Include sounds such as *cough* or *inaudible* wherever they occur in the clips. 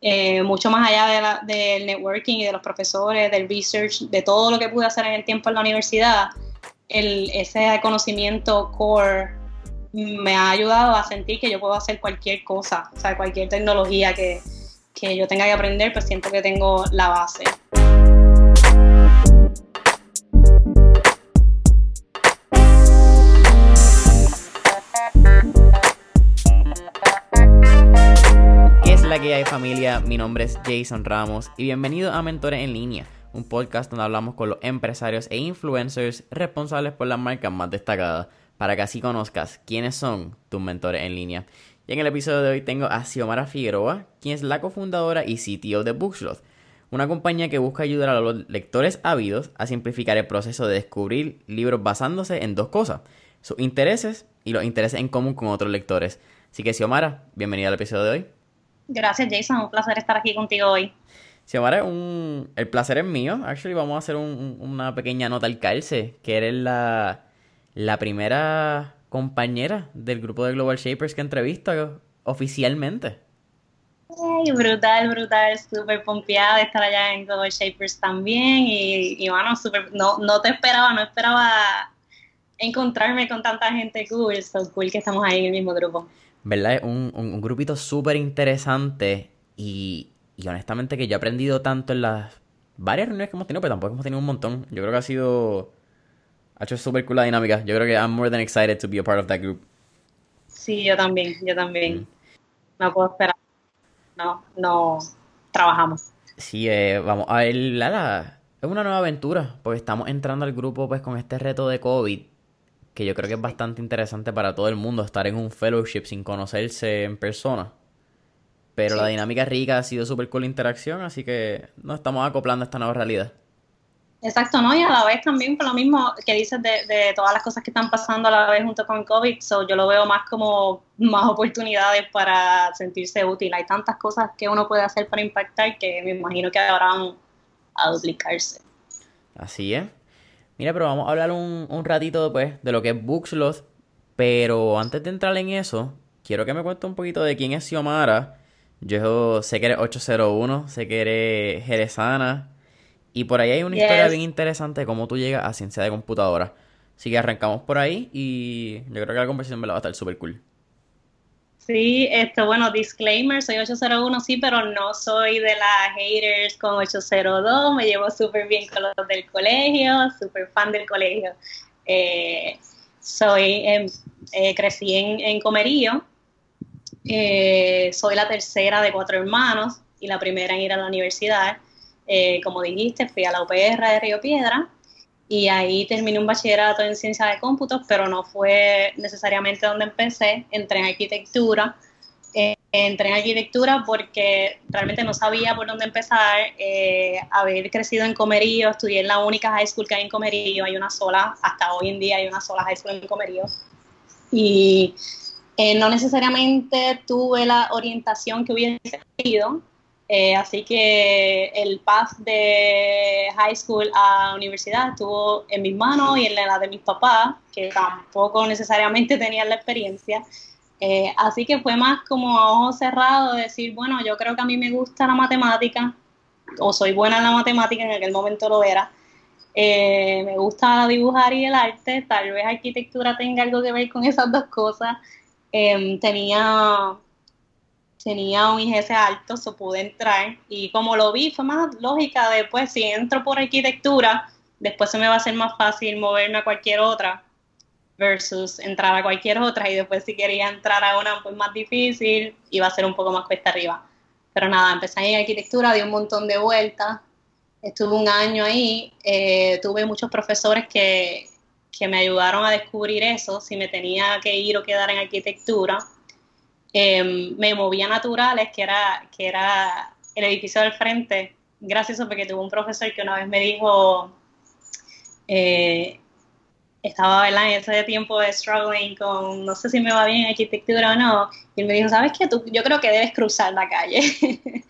eh, mucho más allá de del networking y de los profesores, del research, de todo lo que pude hacer en el tiempo en la universidad, ese conocimiento core me ha ayudado a sentir que yo puedo hacer cualquier cosa, o sea, cualquier tecnología que, que yo tenga que aprender, pues siento que tengo la base. Que hay familia? Mi nombre es Jason Ramos y bienvenido a Mentores en Línea, un podcast donde hablamos con los empresarios e influencers responsables por las marcas más destacadas, para que así conozcas quiénes son tus mentores en línea. Y en el episodio de hoy tengo a Xiomara Figueroa, quien es la cofundadora y CTO de Booksloth, una compañía que busca ayudar a los lectores ávidos a simplificar el proceso de descubrir libros basándose en dos cosas, sus intereses y los intereses en común con otros lectores. Así que Xiomara, bienvenida al episodio de hoy. Gracias, Jason. Un placer estar aquí contigo hoy. Xiomara, un... el placer es mío. Actually, vamos a hacer una pequeña nota al calce, que eres la, la primera compañera del grupo de Global Shapers que entrevisto oficialmente. Ay, brutal, brutal, súper pompeada de estar allá en Global Shapers también y, y bueno, super, no, no te esperaba, no esperaba encontrarme con tanta gente cool, so cool que estamos ahí en el mismo grupo. ¿Verdad? Es un, un, grupito súper interesante y, y, honestamente que yo he aprendido tanto en las varias reuniones que hemos tenido, pero tampoco hemos tenido un montón. Yo creo que ha sido... Ha hecho súper cool la dinámica. Yo creo que I'm more than excited to be a part of that group. Sí, yo también, yo también. Mm. No puedo esperar. No, no trabajamos. Sí, eh, vamos a ver, la, es una nueva aventura, porque estamos entrando al grupo pues con este reto de COVID que yo creo que es bastante interesante para todo el mundo estar en un fellowship sin conocerse en persona. Pero la dinámica rica ha sido súper cool la interacción, así que nos estamos acoplando a esta nueva realidad. Exacto, ¿no? Y a la vez también por lo mismo que dices de, de todas las cosas que están pasando a la vez junto con COVID, so yo lo veo más como más oportunidades para sentirse útil. Hay tantas cosas que uno puede hacer para impactar que me imagino que ahora van a duplicarse. Así es. Mira, pero vamos a hablar un, un ratito pues, de lo que es Booksloth. Pero antes de entrar en eso, quiero que me cuente un poquito de quién es Xiomara. Yo sé que eres 801, sé que eres jerezana. Y por ahí hay una historia bien interesante de cómo tú llegas a ciencia de computadora. Así que arrancamos por ahí y yo creo que la conversación me la va a estar súper cool. Sí, esto, bueno, disclaimer, soy 801, sí, pero no soy de las haters con 802, me llevo súper bien con los del colegio, súper fan del colegio. Eh, soy, em, eh, crecí en, en Comerío, eh, soy la tercera de cuatro hermanos y la primera en ir a la universidad. como dijiste, fui a la UPR de Río Piedra y ahí terminé un bachillerato en ciencia de cómputos, pero no fue necesariamente donde empecé, entré en arquitectura. Eh, entré en arquitectura porque realmente no sabía por dónde empezar. Eh, crecido en Comerío, estudié en la única high school que hay en Comerío, hay una sola, hasta hoy en día hay una sola high school en Comerío. Y eh, no necesariamente tuve la orientación que hubiese tenido, eh, así que el path de high school a universidad estuvo en mis manos y en la de mis papás, que tampoco necesariamente tenían la experiencia. Eh, así que fue más como a ojos cerrados decir, bueno, yo creo que a mí me gusta la matemática, o soy buena en la matemática, en aquel momento lo era. Eh, me gusta dibujar y el arte, tal vez arquitectura tenga algo que ver con esas dos cosas. tenía tenía un IGS alto, se pude entrar. Y como lo vi fue más lógica de pues si entro por arquitectura, después se me va a hacer más fácil moverme a cualquier otra versus entrar a cualquier otra. Y después si quería entrar a una pues más difícil iba a ser un poco más cuesta arriba. Pero nada, empecé en arquitectura, di un montón de vueltas, estuve un año ahí, eh, tuve muchos profesores que, que me ayudaron a descubrir eso, si me tenía que ir o quedar en arquitectura Em, me movía naturales, que era, que era el edificio del frente, gracioso porque tuve un profesor que una vez me dijo, eh, estaba en ese tiempo de struggling con, no sé si me va bien arquitectura o no, y él me dijo, ¿sabes qué? Tú, yo creo que debes cruzar la calle. *laughs*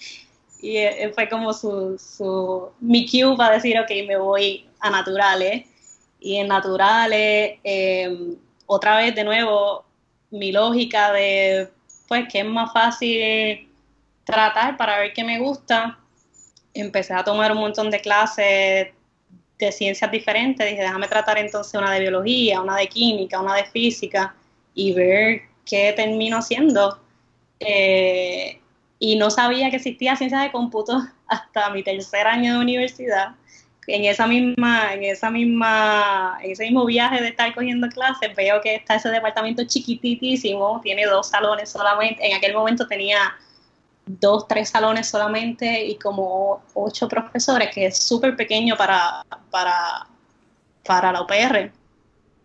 y eh, fue como su, su, mi cue para decir, ok, me voy a naturales. Y en naturales, em, otra vez de nuevo, mi lógica de pues que es más fácil tratar para ver qué me gusta. Empecé a tomar un montón de clases de ciencias diferentes. Dije, déjame tratar entonces una de biología, una de química, una de física y ver qué termino haciendo. Eh, y no sabía que existía ciencia de cómputo *laughs* hasta mi tercer año de universidad. En esa misma, en esa misma, en ese mismo viaje de estar cogiendo clases, veo que está ese departamento chiquititísimo, tiene dos salones solamente. En aquel momento tenía dos, tres salones solamente y como ocho profesores, que es súper pequeño para, para, para la UPR,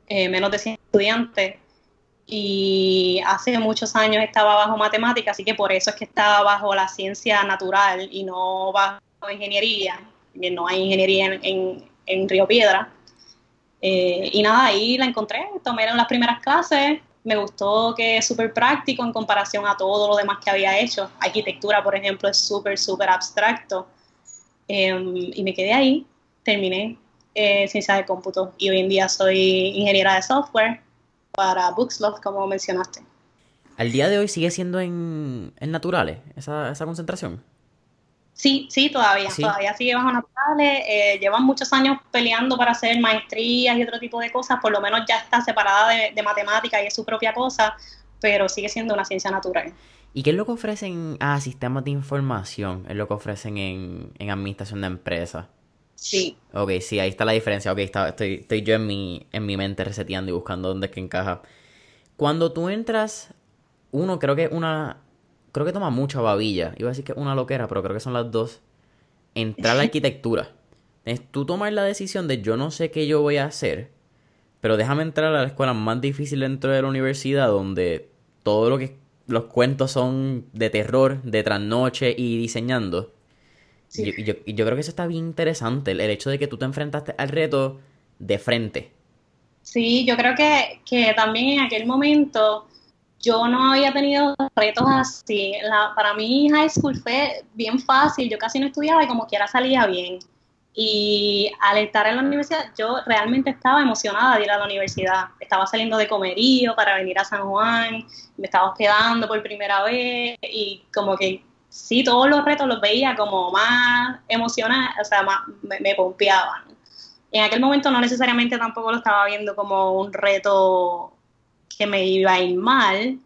eh, menos de 100 estudiantes y hace muchos años estaba bajo matemática, así que por eso es que estaba bajo la ciencia natural y no bajo ingeniería, no hay ingeniería en, en, Río Piedra. Eh, y nada, ahí la encontré, tomé en las primeras clases, me gustó que es súper práctico en comparación a todo lo demás que había hecho. Arquitectura, por ejemplo, es súper, súper abstracto. Em, y me quedé ahí, terminé eh, ciencia de cómputo y hoy en día soy ingeniera de software para Bookslot, como mencionaste. ¿Al día de hoy sigue siendo en, naturales esa, esa, concentración? Sí, sí, todavía. Todavía sigue bajo naturales. Eh, llevan muchos años peleando para hacer maestrías y otro tipo de cosas. Por lo menos ya está separada de, de matemática y es su propia cosa, pero sigue siendo una ciencia natural. ¿Y qué es lo que ofrecen? Ah, sistemas de información. Es lo que ofrecen en, en administración de empresas. Sí. Ok, sí, ahí está la diferencia. Ok, está, estoy, estoy yo en mi, en mi mente reseteando y buscando dónde es que encaja. Cuando tú entras, uno creo que una... Creo que toma mucha babilla. Iba a decir que una loquera, pero creo que son las dos. Entrar a la *laughs* arquitectura. Es tú tomar la decisión de yo no sé qué yo voy a hacer, pero déjame entrar a la escuela más difícil dentro de la universidad, donde todo lo que los cuentos son de terror, de trasnoche y diseñando. Y, yo, creo que eso está bien interesante, el, hecho de que tú te enfrentaste al reto de frente. Sí, yo creo que, que también en aquel momento yo no había tenido retos así. para mí high school fue bien fácil, yo casi no estudiaba y como quiera salía bien. Y al estar en la universidad, yo realmente estaba emocionada de ir a la universidad. Estaba saliendo de comerío para venir a San Juan, me estaba hospedando por primera vez y como que sí, todos los retos los veía como más emocionantes, o sea, más, me, pompeaban. En aquel momento no necesariamente tampoco lo estaba viendo como un reto que me iba a ir mal,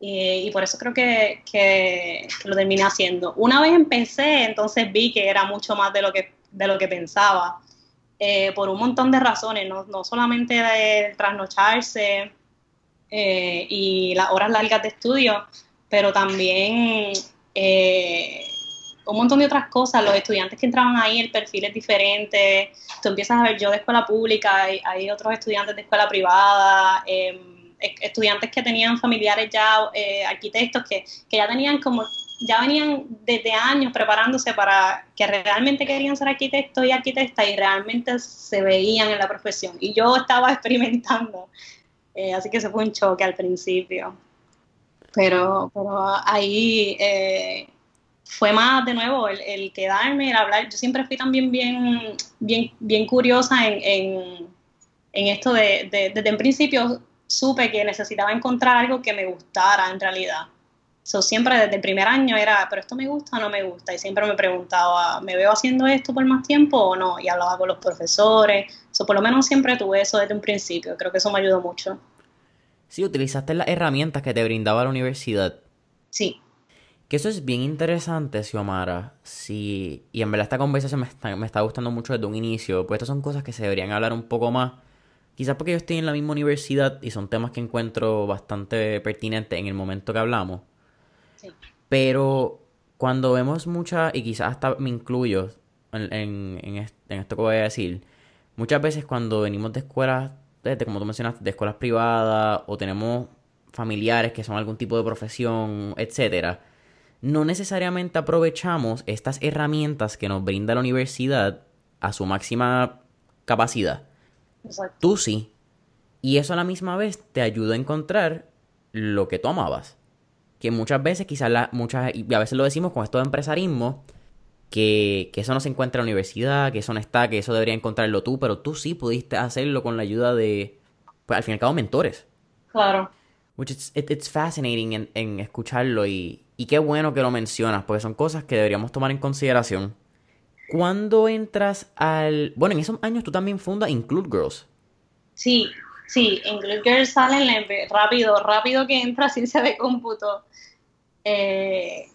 y por eso creo que, que, lo terminé haciendo. Una vez empecé, entonces vi que era mucho más de lo que, de lo que pensaba, eh, por un montón de razones, no, no solamente de trasnocharse eh, y las horas largas de estudio, pero también eh, un montón de otras cosas. Los estudiantes que entraban ahí, el perfil es diferente. Tú empiezas a ver yo de escuela pública, hay, hay otros estudiantes de escuela privada, em, estudiantes que tenían familiares ya eh, arquitectos que, que ya tenían como ya venían desde años preparándose para que realmente querían ser arquitectos y arquitectas y realmente se veían en la profesión. Y yo estaba *laughs* experimentando, eh, así que se fue un choque al principio pero, pero ahí eh, fue más de nuevo el, quedarme, el hablar. Yo siempre fui también bien, bien, bien curiosa en, esto de, desde el principio supe que necesitaba encontrar algo que me gustara en realidad. So, siempre desde el primer año era, pero esto me gusta o no me gusta. Y siempre me preguntaba, ¿me veo haciendo esto por más tiempo o no? Y hablaba con los profesores. So, por lo menos siempre tuve eso desde un principio. Creo que eso me ayudó mucho. Sí, utilizaste las herramientas que te brindaba la universidad. Sí. Que eso es bien interesante, Xiomara. Sí, y en verdad esta conversación me está, me está gustando mucho desde un inicio, pues estas son cosas que se deberían hablar un poco más. Quizás porque yo estoy en la misma universidad y son temas que encuentro bastante pertinentes en el momento que hablamos. Sí. Pero cuando vemos muchas, y quizás hasta me incluyo en, en, en esto que voy a decir, muchas veces cuando venimos de escuelas como tú mencionaste, de escuelas privadas o tenemos familiares que son algún tipo de profesión, etcétera, no necesariamente aprovechamos estas herramientas que nos brinda la universidad a su máxima capacidad. Tú sí. Y eso a la misma vez te ayuda a encontrar lo que tú amabas. Que muchas veces, quizás la, muchas, y a veces lo decimos con esto de empresarismo, que, eso no se encuentra en la universidad, que eso no está, que eso debería encontrarlo tú, pero tú sí pudiste hacerlo con la ayuda de, pues al fin y al cabo, mentores. Claro. Which it's, it's fascinating en, escucharlo y, Y qué bueno que lo mencionas, porque son cosas que deberíamos tomar en consideración. ¿Cuándo entras al... Bueno, en esos años tú también fundas Include Girls. Sí, sí, Include Girls sale rápido, rápido que entra *laughs* ciencia de cómputo. Eh,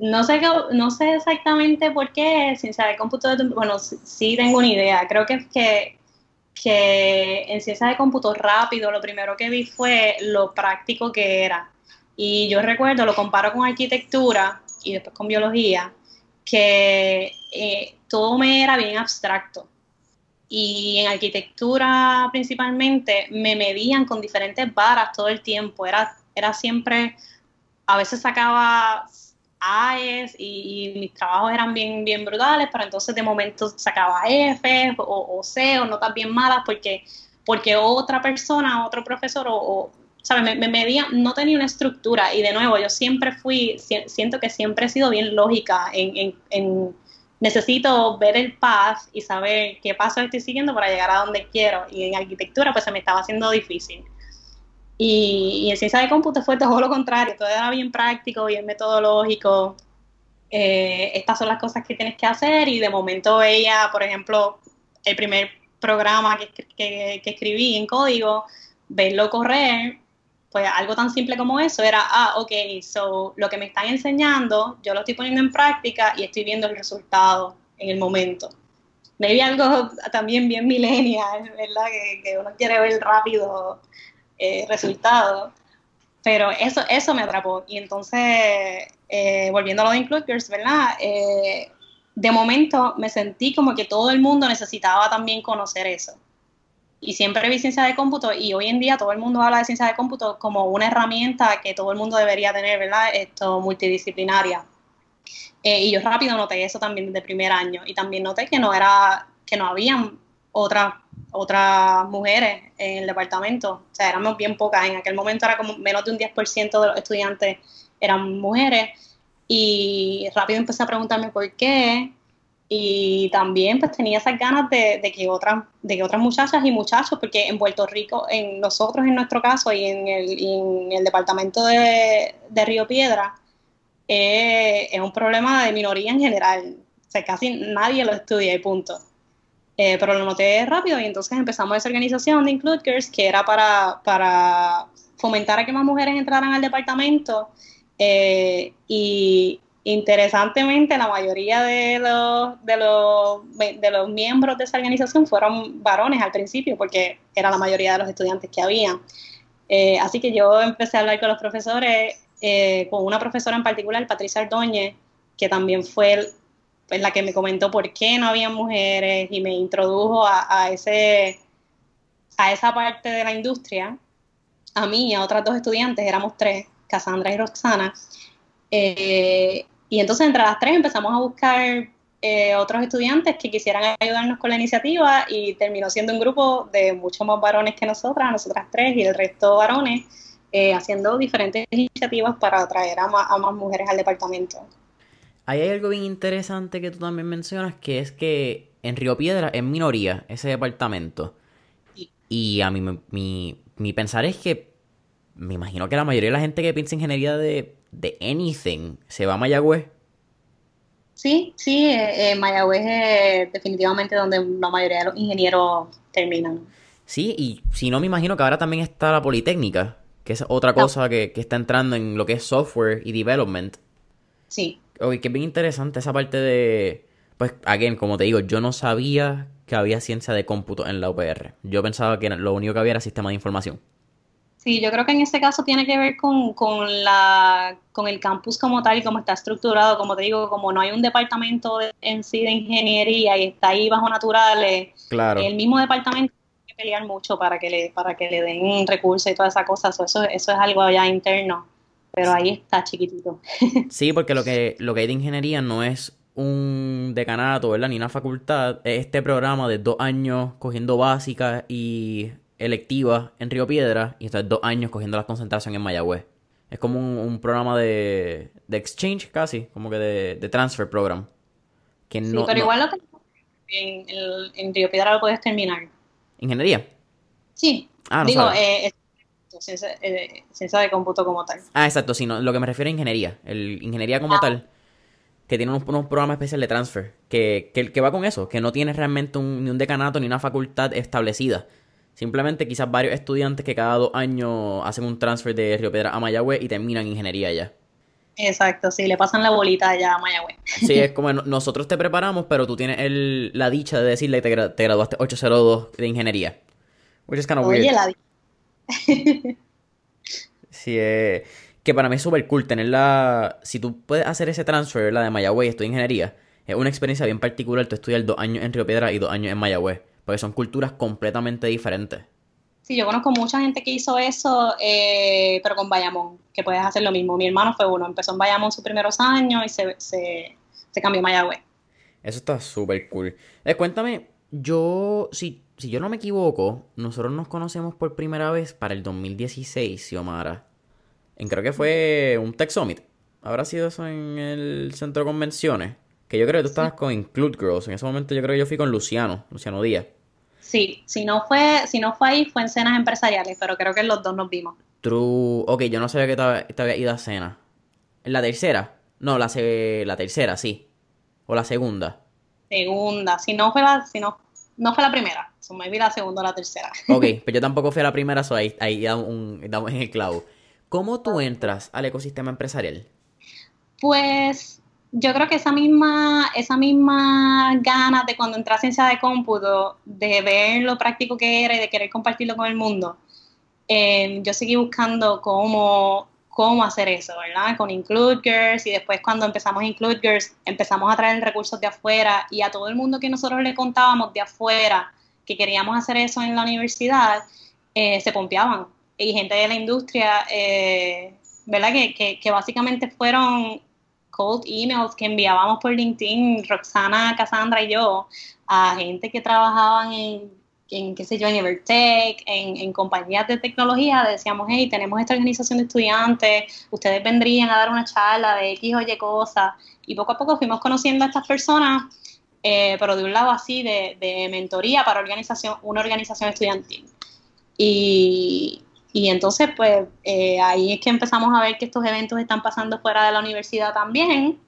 no sé, no sé exactamente por qué ciencia de cómputo, bueno, sí, tengo una idea. Creo que, que, que en ciencia de cómputo rápido lo primero que vi fue lo práctico que era. Y yo recuerdo, lo comparo con arquitectura y después con biología, que eh, todo me era bien abstracto. Y en arquitectura principalmente me medían con diferentes varas todo el tiempo. Era, era siempre, a veces sacaba A's y, mis trabajos eran bien, bien brutales, pero entonces de momento sacaba F o, o C o notas bien malas porque, porque otra persona, otro profesor o, ¿sabes? Me, medía, no tenía una estructura y de nuevo yo siempre fui, siento que siempre he sido bien lógica en, en, necesito ver el path y saber qué paso estoy siguiendo para llegar a donde quiero y en arquitectura pues se me estaba haciendo difícil. Y, en ciencia de cómputo fue todo lo contrario, todo era bien práctico, bien metodológico. Eh, estas son las cosas que tienes que hacer y de momento ella, por ejemplo, el primer programa que, que, que escribí en código, verlo correr pues algo tan simple como eso era, ah, ok, so lo que me están enseñando, yo lo estoy poniendo en práctica y estoy viendo el resultado en el momento. Maybe algo también bien millennial, ¿verdad? Que, uno quiere ver rápido eh, resultados. Pero eso, eso me atrapó. Y entonces, eh, volviendo a lo de Includers, ¿verdad? Eh, de momento me sentí como que todo el mundo necesitaba también conocer eso y siempre vi ciencia de cómputo y hoy en día todo el mundo habla de ciencia de cómputo como una herramienta que todo el mundo debería tener, ¿verdad? Esto multidisciplinaria. Eh, y yo rápido noté eso también desde primer año y también noté que no era que no habían otras otras mujeres en el departamento, o sea, éramos bien pocas, en aquel momento era como menos de un 10% de los estudiantes eran mujeres y rápido empecé a preguntarme por qué y también pues tenía esas ganas de, que otras de que otras muchachas y muchachos porque en Puerto Rico en nosotros en nuestro caso y en el, departamento de, Río Piedra eh, es un problema de minoría en general. O sea casi nadie lo estudia y punto. Eh, pero lo noté rápido y entonces empezamos esa organización de Include Girls que era para, para fomentar a que más mujeres entraran al departamento eh, y, Interesantemente, la mayoría de los, de, los, de los miembros de esa organización fueron varones al principio, porque era la mayoría de los estudiantes que había. Eh, así que yo empecé a hablar con los profesores, eh, con una profesora en particular, Patricia Ordóñez, que también fue pues, la que me comentó por qué no había mujeres y me introdujo a, ese, a esa parte de la industria. A mí y a otras dos estudiantes, éramos tres, Cassandra y Roxana. Eh, y entonces entre las tres empezamos a buscar eh, otros estudiantes que quisieran ayudarnos con la iniciativa y terminó siendo un grupo de muchos más varones que nosotras, nosotras tres y el resto varones, eh, haciendo diferentes iniciativas para atraer a más, mujeres al departamento. Ahí hay algo bien interesante que tú también mencionas, que es que en Río Piedra es minoría ese departamento. Y a mí mi, mi pensar es que me imagino que la mayoría de la gente que piensa ingeniería de de anything se va a Mayagüez. Sí, sí, eh, eh, Mayagüez es definitivamente donde la mayoría de los ingenieros terminan. Sí, y si no me imagino que ahora también está la Politécnica, que es otra cosa que, está entrando en lo que es software y development. Sí. Oye, que es bien interesante esa parte de... Pues, again, como te digo, yo no sabía que había ciencia de cómputo en la UPR. Yo pensaba que lo único que había era sistema de información. Sí, yo creo que en este caso tiene que ver con, con, la, con el campus como tal y cómo está estructurado. Como te digo, como no hay un departamento en sí de ingeniería y está ahí bajo naturales, claro. el mismo departamento tiene que pelear mucho para que le, para que le den recursos y todas esas cosas. Eso, eso es algo ya interno, pero ahí está chiquitito. *laughs* Sí, porque lo que, lo que hay de ingeniería no es un decanato, ¿verdad? Ni una facultad. Es este programa de dos años cogiendo básicas y electiva en Río Piedra y entonces dos años cogiendo la concentración en Mayagüez. Es como un, programa de, de, exchange casi, como que de, de transfer program. Que sí, pero igual lo que en, en, Río Piedra lo puedes terminar. ¿Ingeniería? Sí. Ah, no Digo, eh, ciencia, eh, ciencia de cómputo como tal. Ah, exacto, sí, no, lo que me refiero a ingeniería. El ingeniería como tal, que tiene unos, unos programas especiales de transfer, que, que, que va con eso, que no tiene realmente un, ni un decanato ni una facultad establecida. Simplemente quizás varios estudiantes que cada dos años hacen un transfer de Río Piedra a Mayagüez y terminan ingeniería ya. Exacto, sí, le pasan la bolita allá a Mayagüez. Sí, es *laughs* como no- nosotros te preparamos, pero tú tienes el, la dicha de decirle que te, gra- te graduaste 802 de ingeniería. Which is kind of Oye, weird. la *laughs* Sí, eh, que para mí es súper cool tenerla. Si tú puedes hacer ese transfer, la de Mayagüez, estudiar ingeniería, es una experiencia bien particular. Tú estudiar dos años en Río Piedra y dos años en Mayagüez, porque son culturas completamente diferentes. Sí, yo conozco mucha gente que hizo eso, eh, pero con Bayamón, que puedes hacer lo mismo. Mi hermano fue uno, empezó en Bayamón sus primeros años y se, se, se cambió a Mayagüez. Eso está súper cool. Eh, cuéntame, yo, si, si yo no me equivoco, nosotros nos conocemos por primera vez para el 2016, Xiomara. En creo que fue un Tech Summit. ¿Habrá sido eso en el centro de convenciones? Que yo creo que tú estabas con Include Girls. En ese momento yo creo que yo fui con Luciano, Luciano Díaz. Sí, si no fue, si no fue ahí, fue en cenas empresariales, pero creo que los dos nos vimos. True. Ok, yo no sabía que te, te había ido a cena. ¿En la tercera? No, la, la tercera, sí. O la segunda. Segunda, si no fue la, si no, no fue la primera, so maybe la segunda o la tercera. *laughs* Ok, pero yo tampoco fui a la primera, so ahí, ahí damos, un- damos en el clavo. ¿Cómo tú entras al ecosistema empresarial? Pues yo creo que esa misma, esa misma ganas de cuando entré a ciencia de cómputo, de ver lo práctico que era y de querer compartirlo con el mundo, eh, yo seguí buscando cómo, cómo hacer eso, ¿verdad? Con Include Girls y después cuando empezamos Include Girls empezamos a traer recursos de afuera y a todo el mundo que nosotros le contábamos de afuera que queríamos hacer eso en la universidad, eh, se pompeaban. Y gente de la industria, eh, ¿verdad? Que, que, que básicamente fueron cold emails que enviábamos por LinkedIn, Roxana, Cassandra y yo, a gente que trabajaban en, en qué sé yo, en Evertech, en, en compañías de tecnología, decíamos, hey, tenemos esta organización de estudiantes, ustedes vendrían a dar una charla de X o Y cosas, y poco a poco fuimos conociendo a estas personas, eh, pero de un lado así, de, de mentoría para organización, una organización estudiantil. Y, y entonces, pues eh, ahí es que empezamos a ver que estos eventos están pasando fuera de la universidad también.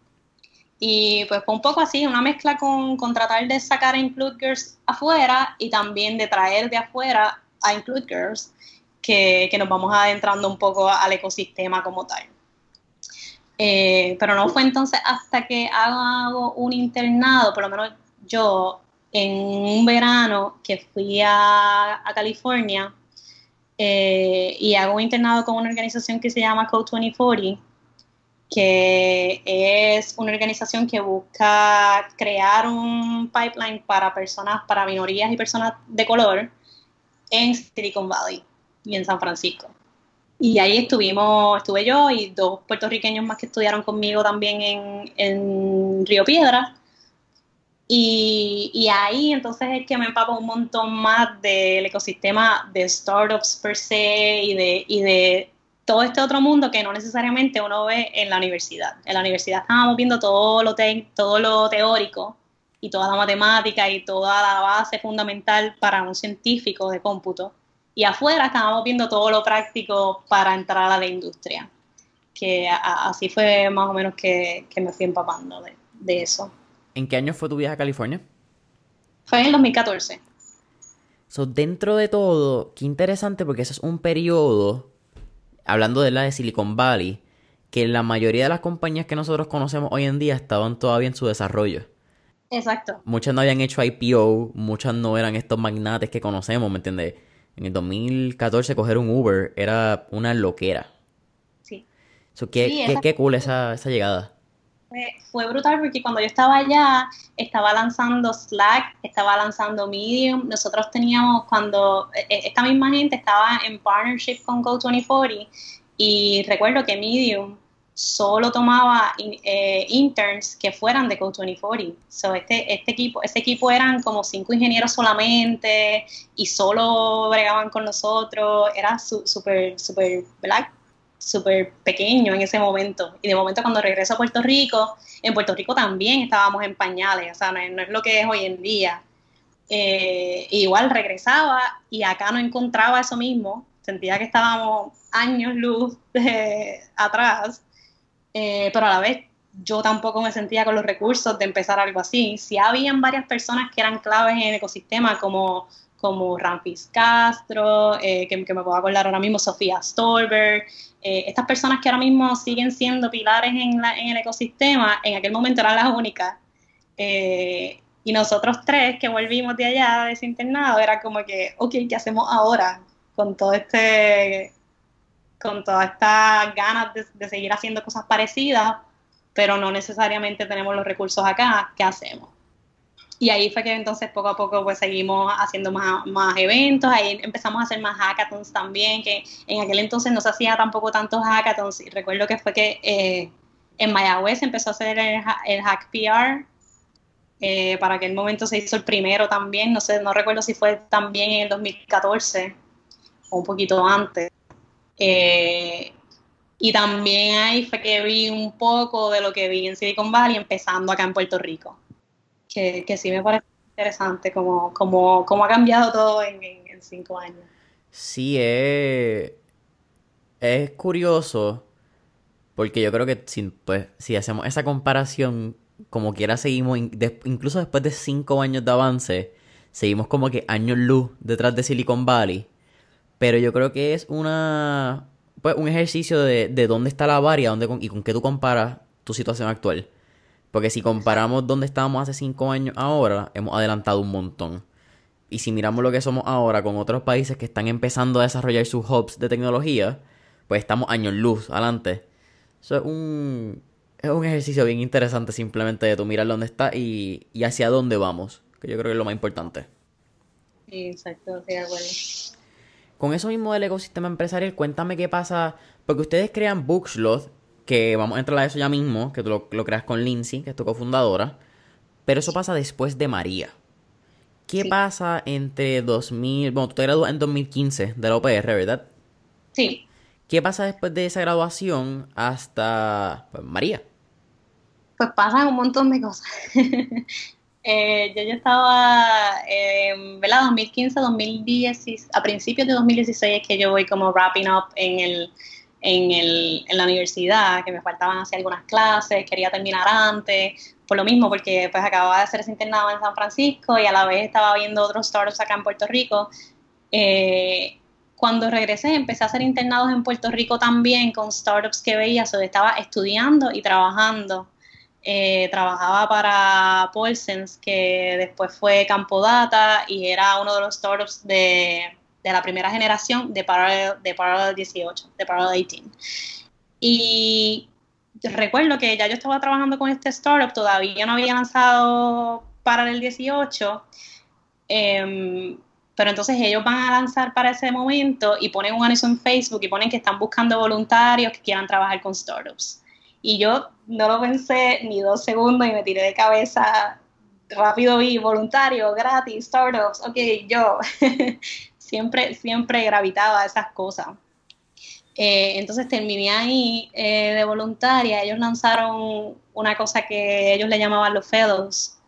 Y pues fue un poco así, una mezcla con, con tratar de sacar a Include Girls afuera y también de traer de afuera a Include Girls, que, que nos vamos adentrando un poco al ecosistema como tal. Eh, pero no fue entonces hasta que hago un internado, por lo menos yo, en un verano que fui a, a California eh, y hago un internado con una organización que se llama Code 2040, que es una organización que busca crear un pipeline para personas, para minorías y personas de color en Silicon Valley y en San Francisco. Y ahí estuvimos, estuve yo y dos puertorriqueños más que estudiaron conmigo también en, en Río Piedra. Y, ahí entonces es que me empapo un montón más del ecosistema de startups per se y de, y de todo este otro mundo que no necesariamente uno ve en la universidad. En la universidad estábamos viendo todo lo, te todo lo teórico y toda la matemática y toda la base fundamental para un científico de cómputo. Y afuera estábamos viendo todo lo práctico para entrar a la industria. Que así fue más o menos que, que me fui empapando de, de, eso. ¿En qué año fue tu viaje a California? Fue en el 2014. So, dentro de todo, qué interesante porque ese es un periodo, hablando de la de Silicon Valley, que la mayoría de las compañías que nosotros conocemos hoy en día estaban todavía en su desarrollo. Exacto. Muchas no habían hecho IPO, muchas no eran estos magnates que conocemos, ¿me entiendes? En el 2014 coger un Uber era una loquera. Sí. So, qué, Sí, qué, qué cool esa, esa llegada. Fue, brutal porque cuando yo estaba allá, estaba lanzando Slack, estaba lanzando Medium. Nosotros teníamos, cuando eh, esta misma gente estaba en partnership con Go2040, y recuerdo que Medium solo tomaba eh, interns que fueran de Go2040. So, este, este equipo, ese equipo eran como cinco ingenieros solamente y solo bregaban con nosotros. Era su- súper, súper, ¿verdad? Súper pequeño en ese momento. Y de momento cuando regreso a Puerto Rico, en Puerto Rico también estábamos en pañales, o sea, no es, no es lo que es hoy en día. Eh, igual regresaba y acá no encontraba eso mismo. sentía que estábamos años luz *laughs* atrás, eh, pero a la vez yo tampoco me sentía con los recursos de empezar algo así. Si habían varias personas que eran claves en el ecosistema, como, como Ramfis Castro, eh, que, me puedo acordar ahora mismo, Sofía Stolberg, eh, estas personas que ahora mismo siguen siendo pilares en, el ecosistema, en aquel momento eran las únicas. Eh, y nosotros tres que volvimos de allá, de era como que, ok, ¿qué hacemos ahora con todo este, con todas estas ganas de seguir haciendo cosas parecidas? pero no necesariamente tenemos los recursos acá, ¿qué hacemos? Y ahí fue que entonces poco a poco pues seguimos haciendo más, más eventos, ahí empezamos a hacer más hackathons también, que en aquel entonces no se hacía tampoco tantos hackathons, y recuerdo que fue que eh, en Mayagüez empezó a hacer el, Hack PR, eh, para aquel momento se hizo el primero también, no sé, no recuerdo si fue también en el 2014 o un poquito antes. Eh, y también ahí fue que vi un poco de lo que vi en Silicon Valley empezando acá en Puerto Rico, que, sí me parece interesante cómo, cómo, ha cambiado todo en, cinco años. Sí, es, es curioso, porque yo creo que si, pues, si hacemos esa comparación, como quiera seguimos, incluso después de cinco años de avance, seguimos como que años luz detrás de Silicon Valley. Pero yo creo que es una, pues, un ejercicio de, de dónde está la varia dónde, y con qué tú comparas tu situación actual. Porque si comparamos dónde estábamos hace cinco años ahora, hemos adelantado un montón. Y si miramos lo que somos ahora con otros países que están empezando a desarrollar sus hubs de tecnología, pues estamos años luz adelante. Eso es un, es un ejercicio bien interesante simplemente de tú mirar dónde está y, y hacia dónde vamos, que yo creo que es lo más importante. exacto, sí, bueno. Con eso mismo del ecosistema empresarial, cuéntame qué pasa, porque ustedes crean Bookslot, que vamos a entrar a eso ya mismo, que tú lo, creas con Lindsay, que es tu cofundadora, pero eso pasa después de María. ¿Qué pasa entre 2000, bueno, tú te gradúas en 2015 de la OPR, ¿verdad? Sí. ¿Qué pasa después de esa graduación hasta pues, María? Pues pasan un montón de cosas. *laughs* Eh, yo ya estaba, eh, ¿verdad? 2015, 2016, a principios de 2016 es que yo voy como wrapping up en, el, en, el, en la universidad, que me faltaban hacer algunas clases, quería terminar antes, por lo mismo, porque pues acababa de hacer ese internado en San Francisco y a la vez estaba viendo otros startups acá en Puerto Rico. Eh, cuando regresé empecé a hacer internados en Puerto Rico también con startups que veía, o estaba estudiando y trabajando eh, trabajaba para Paulsens, que después fue Campo Data y era uno de los startups de, de la primera generación de Parallel, de Parallel 18, de Parallel 18. Y recuerdo que ya yo estaba trabajando con este startup, todavía no había lanzado Parallel 18, em, pero entonces ellos van a lanzar para ese momento y ponen un anuncio en Facebook y ponen que están buscando voluntarios que quieran trabajar con startups. Y yo no lo pensé ni dos segundos y me tiré de cabeza, rápido vi, voluntario, gratis, startups, ok, yo *laughs* siempre, siempre gravitaba a esas cosas. Eh, entonces terminé ahí eh, de voluntaria, ellos lanzaron una cosa que ellos le llamaban los fellows,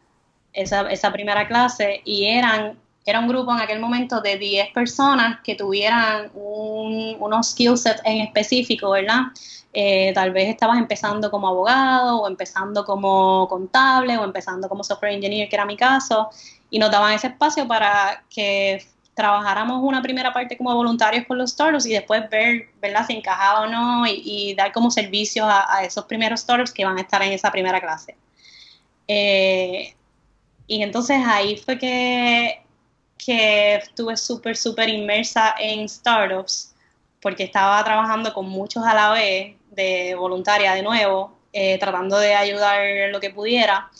esa, esa primera clase, y eran era un grupo en aquel momento de 10 personas que tuvieran un, unos skill sets en específico, ¿verdad? Eh, tal vez estabas empezando como abogado o empezando como contable o empezando como software engineer, que era mi caso, y nos daban ese espacio para que trabajáramos una primera parte como voluntarios con los startups y después ver ¿verdad? si encajaba o no y, dar como servicio a, esos primeros startups que van a estar en esa primera clase. Eh, y entonces ahí fue que, que estuve súper, súper inmersa en startups porque estaba trabajando con muchos a la vez de voluntaria de nuevo, eh, tratando de ayudar lo que pudiera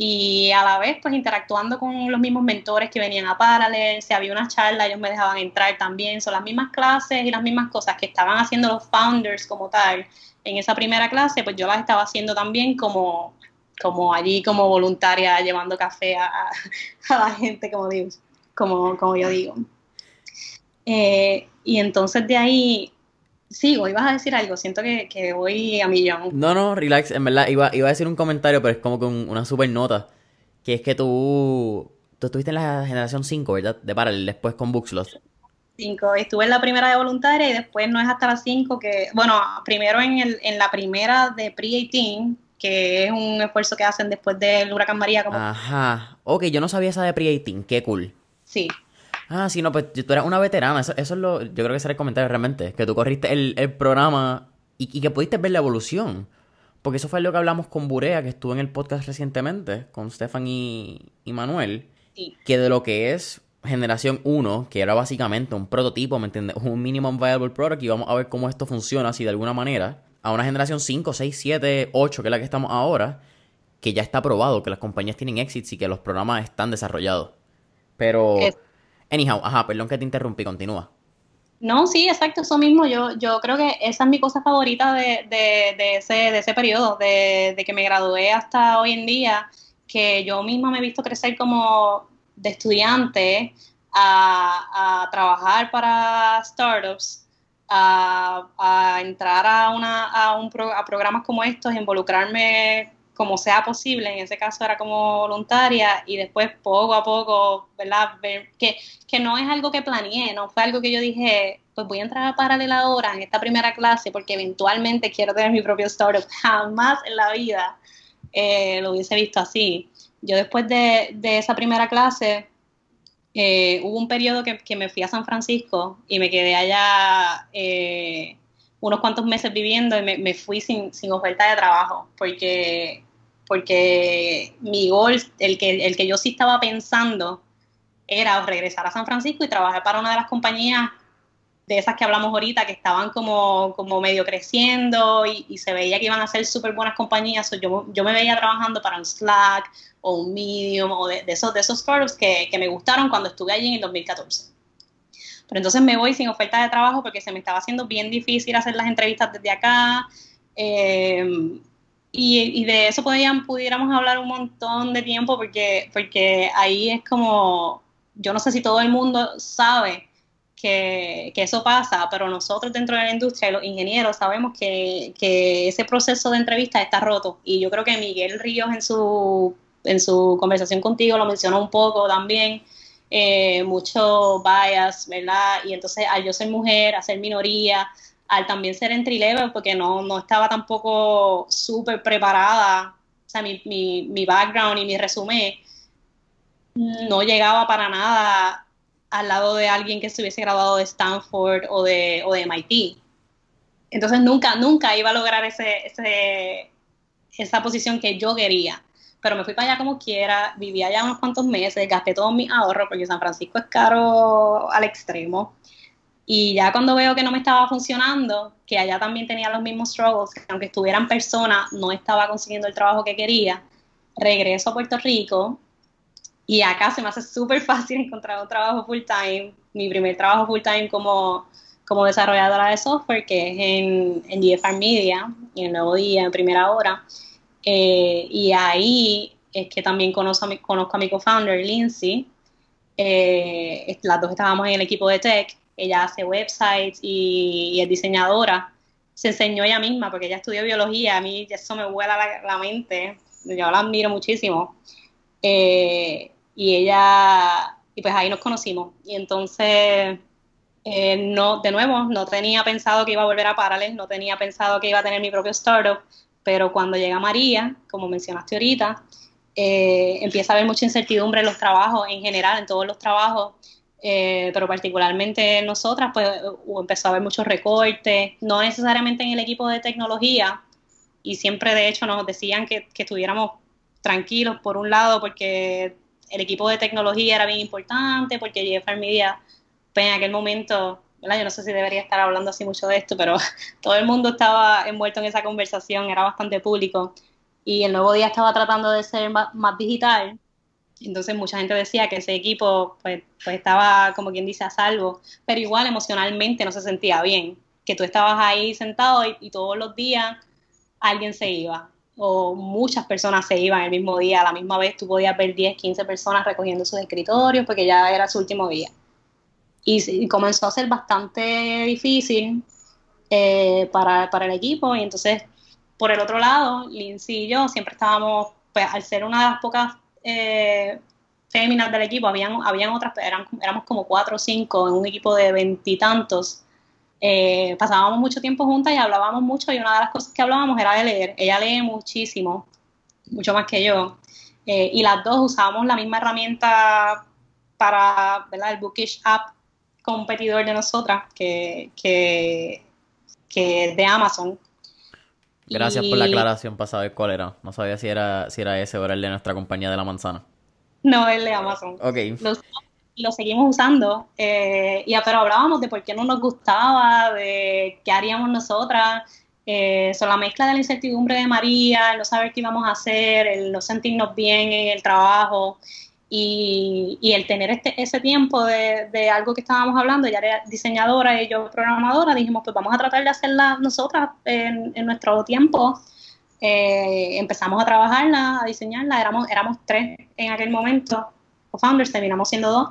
y a la vez pues interactuando con los mismos mentores que venían a Paralel, si había una charla ellos me dejaban entrar también, son las mismas clases y las mismas cosas que estaban haciendo los founders como tal en esa primera clase, pues yo las estaba haciendo también como, como allí como voluntaria llevando café a, *laughs* la gente como, digo, como, como yo digo. Eh, y entonces de ahí Sí, o ibas a decir algo, siento que, voy a millón. No, no, relax, en verdad, iba, iba a decir un comentario, pero es como con una super nota, que es que tú, tú estuviste en la generación 5, ¿verdad? De Parallel, después con Buxlos. 5. Estuve en la primera de voluntaria y después no es hasta las 5 que, bueno, primero en, el, en la primera de pre-18, que es un esfuerzo que hacen después del huracán María. Como... Ajá. Ok, yo no sabía esa de pre-18, qué cool. Sí. Ah, sí, no, pues tú eras una veterana, eso, eso es lo, yo creo que será el comentario realmente, que tú corriste el, el programa y, y, que pudiste ver la evolución. Porque eso fue lo que hablamos con Burea, que estuvo en el podcast recientemente, con Stefan y, y Manuel, Sí. que de lo que es generación 1, que era básicamente un prototipo, ¿me entiendes? *laughs* Un minimum viable product y vamos a ver cómo esto funciona, si de alguna manera, a una generación 5, 6, 7, 8, que es la que estamos ahora, que ya está probado, que las compañías tienen éxitos y que los programas están desarrollados. Pero, Es- anyhow, ajá, perdón que te interrumpí, continúa. No, sí, exacto, eso mismo. Yo, yo creo que esa es mi cosa favorita de, de, ese, de ese periodo, de, de que me gradué hasta hoy en día, que yo misma me he visto crecer como de estudiante a, a trabajar para startups, a, a entrar a, una, a, un pro- a programas como estos, involucrarme como sea posible, en ese caso era como voluntaria, y después poco a poco, ¿verdad? Ver que que no es algo que planeé, no fue algo que yo dije, pues voy a entrar a paralela ahora en esta primera clase porque eventualmente quiero tener mi propio startup. *laughs* Jamás en la vida eh, lo hubiese visto así. Yo después de, de esa primera clase, eh, hubo un periodo que, que, me fui a San Francisco y me quedé allá eh, unos cuantos meses viviendo y me, me fui sin, sin, oferta de trabajo porque, porque mi gol, el que, el que yo sí estaba pensando, era regresar a San Francisco y trabajar para una de las compañías de esas que hablamos ahorita, que estaban como, como medio creciendo y, y, se veía que iban a ser súper buenas compañías. yo, yo me veía trabajando para un Slack o un Medium o de, de esos, de esos startups que, que, me gustaron cuando estuve allí en el 2014. Pero entonces me voy sin oferta de trabajo porque se me estaba haciendo bien difícil hacer las entrevistas desde acá. Eh, y, y, de eso podían, pudiéramos hablar un montón de tiempo porque, porque ahí es como yo no sé si todo el mundo sabe que, que, eso pasa, pero nosotros dentro de la industria, los ingenieros, sabemos que, que, ese proceso de entrevista está roto. Y yo creo que Miguel Ríos en su, en su conversación contigo lo mencionó un poco también, eh, mucho bias, ¿verdad? Y entonces al yo ser mujer, a ser minoría, al también ser entry level, porque no, no estaba tampoco súper preparada, o sea, mi, mi, mi background y mi resumen no llegaba para nada al lado de alguien que se hubiese graduado de Stanford o de, o de MIT. Entonces nunca, nunca iba a lograr ese, ese, esa posición que yo quería. Pero me fui para allá como quiera, viví allá unos cuantos meses, gasté todos mis ahorros porque San Francisco es caro al extremo. Y ya cuando veo que no me estaba funcionando, que allá también tenía los mismos struggles, que aunque estuviera en persona, no estaba consiguiendo el trabajo que quería, regreso a Puerto Rico, y acá se me hace súper *laughs* fácil encontrar un trabajo full time, mi primer trabajo full time como, como desarrolladora de software, que es en, en GFR Media, en el nuevo día, en primera hora. Eh, y ahí es que también conozco a mi, conozco a mi co-founder, Lindsay. Eh, las dos estábamos en el equipo de tech. Ella hace websites y, es diseñadora. Se enseñó ella misma porque ella estudió biología. A mí eso me vuela la, mente. Yo la admiro muchísimo. Eh, y ella, y pues ahí nos conocimos. Y entonces, eh, no, de nuevo, no tenía pensado que iba a volver a Parallel, no tenía pensado que iba a tener mi propio startup, pero cuando llega María, como mencionaste ahorita, eh, empieza a haber mucha incertidumbre en los trabajos, en general, en todos los trabajos, eh, pero particularmente nosotras, pues empezó a haber muchos recortes, no necesariamente en el equipo de tecnología, y siempre de hecho nos decían que, que estuviéramos tranquilos por un lado porque el equipo de tecnología era bien importante, porque JFR Media, pues en aquel momento, ¿verdad? yo no sé si debería estar hablando así mucho de esto, pero *laughs* todo el mundo estaba envuelto en esa conversación, era bastante público, y el nuevo día estaba tratando de ser más digital, entonces mucha gente decía que ese equipo pues, pues estaba, como quien dice, a salvo, pero igual emocionalmente no se sentía bien, que tú estabas ahí sentado y, todos los días alguien se iba, o muchas personas se iban el mismo día, a la misma vez tú podías ver 10, 15 personas recogiendo sus escritorios porque ya era su último día. Y, y comenzó a ser bastante difícil eh, para, para, el equipo. Y entonces, por el otro lado, Lindsay y yo siempre estábamos, pues al ser una de las pocas eh, del equipo, habían, habían otras, eran, éramos como cuatro o cinco en un equipo de veintitantos. Eh, pasábamos mucho tiempo juntas y hablábamos mucho y una de las cosas que hablábamos era de leer. Ella lee muchísimo, mucho más que yo. Eh, y las dos usábamos la misma herramienta para el Bookish App competidor de nosotras, que, que, que es de Amazon. Gracias por la aclaración para saber cuál era. No sabía si era, si era ese o era el de nuestra compañía de la manzana. No, el de Amazon. Ok. Lo, seguimos usando. Eh, y, pero hablábamos de por qué no nos gustaba, de qué haríamos nosotras. Eh, la mezcla de la incertidumbre de María, el no saber qué íbamos a hacer, el no sentirnos bien en el trabajo y, el tener este, ese tiempo de, algo que estábamos hablando, ella era diseñadora y yo programadora, dijimos, pues vamos a tratar de hacerla nosotras en, nuestro tiempo. Eh, empezamos a trabajarla, a diseñarla, éramos, éramos tres en aquel momento, co-founders, terminamos siendo dos.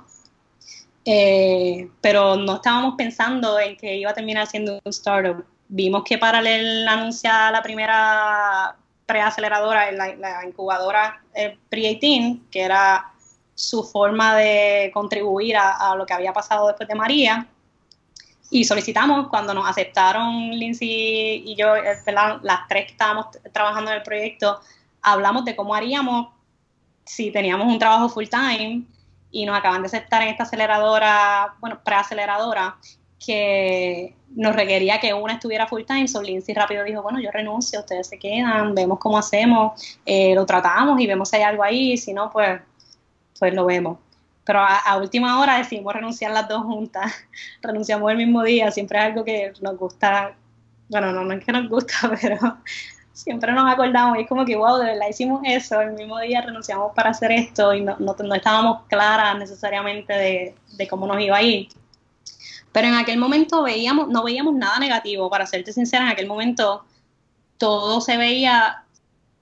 Eh, pero no estábamos pensando en que iba a terminar siendo un startup. Vimos que Paralel anuncia la primera preaceleradora, la, la incubadora eh, pre-18, que era su forma de contribuir a, lo que había pasado después de María. Y solicitamos, cuando nos aceptaron Lindsay y yo, eh, las tres que estábamos trabajando en el proyecto, hablamos de cómo haríamos si teníamos un trabajo full time y nos acaban de aceptar en esta aceleradora, bueno, preaceleradora, que nos requería que una estuviera full time. So Lindsay rápido dijo, bueno, yo renuncio, ustedes se quedan, vemos cómo hacemos, eh, lo tratamos y vemos si hay algo ahí, si no, pues pues lo vemos. Pero a, última hora decidimos renunciar las dos juntas, *laughs* renunciamos el mismo día, siempre es algo que nos gusta, bueno, no, no es que nos gusta, *laughs* pero siempre nos acordamos y es como que, wow, de verdad hicimos eso, el mismo día renunciamos para hacer esto y no, no, estábamos claras necesariamente de, de, cómo nos iba a ir. Pero en aquel momento veíamos, no veíamos nada negativo, para serte sincera, en aquel momento todo se veía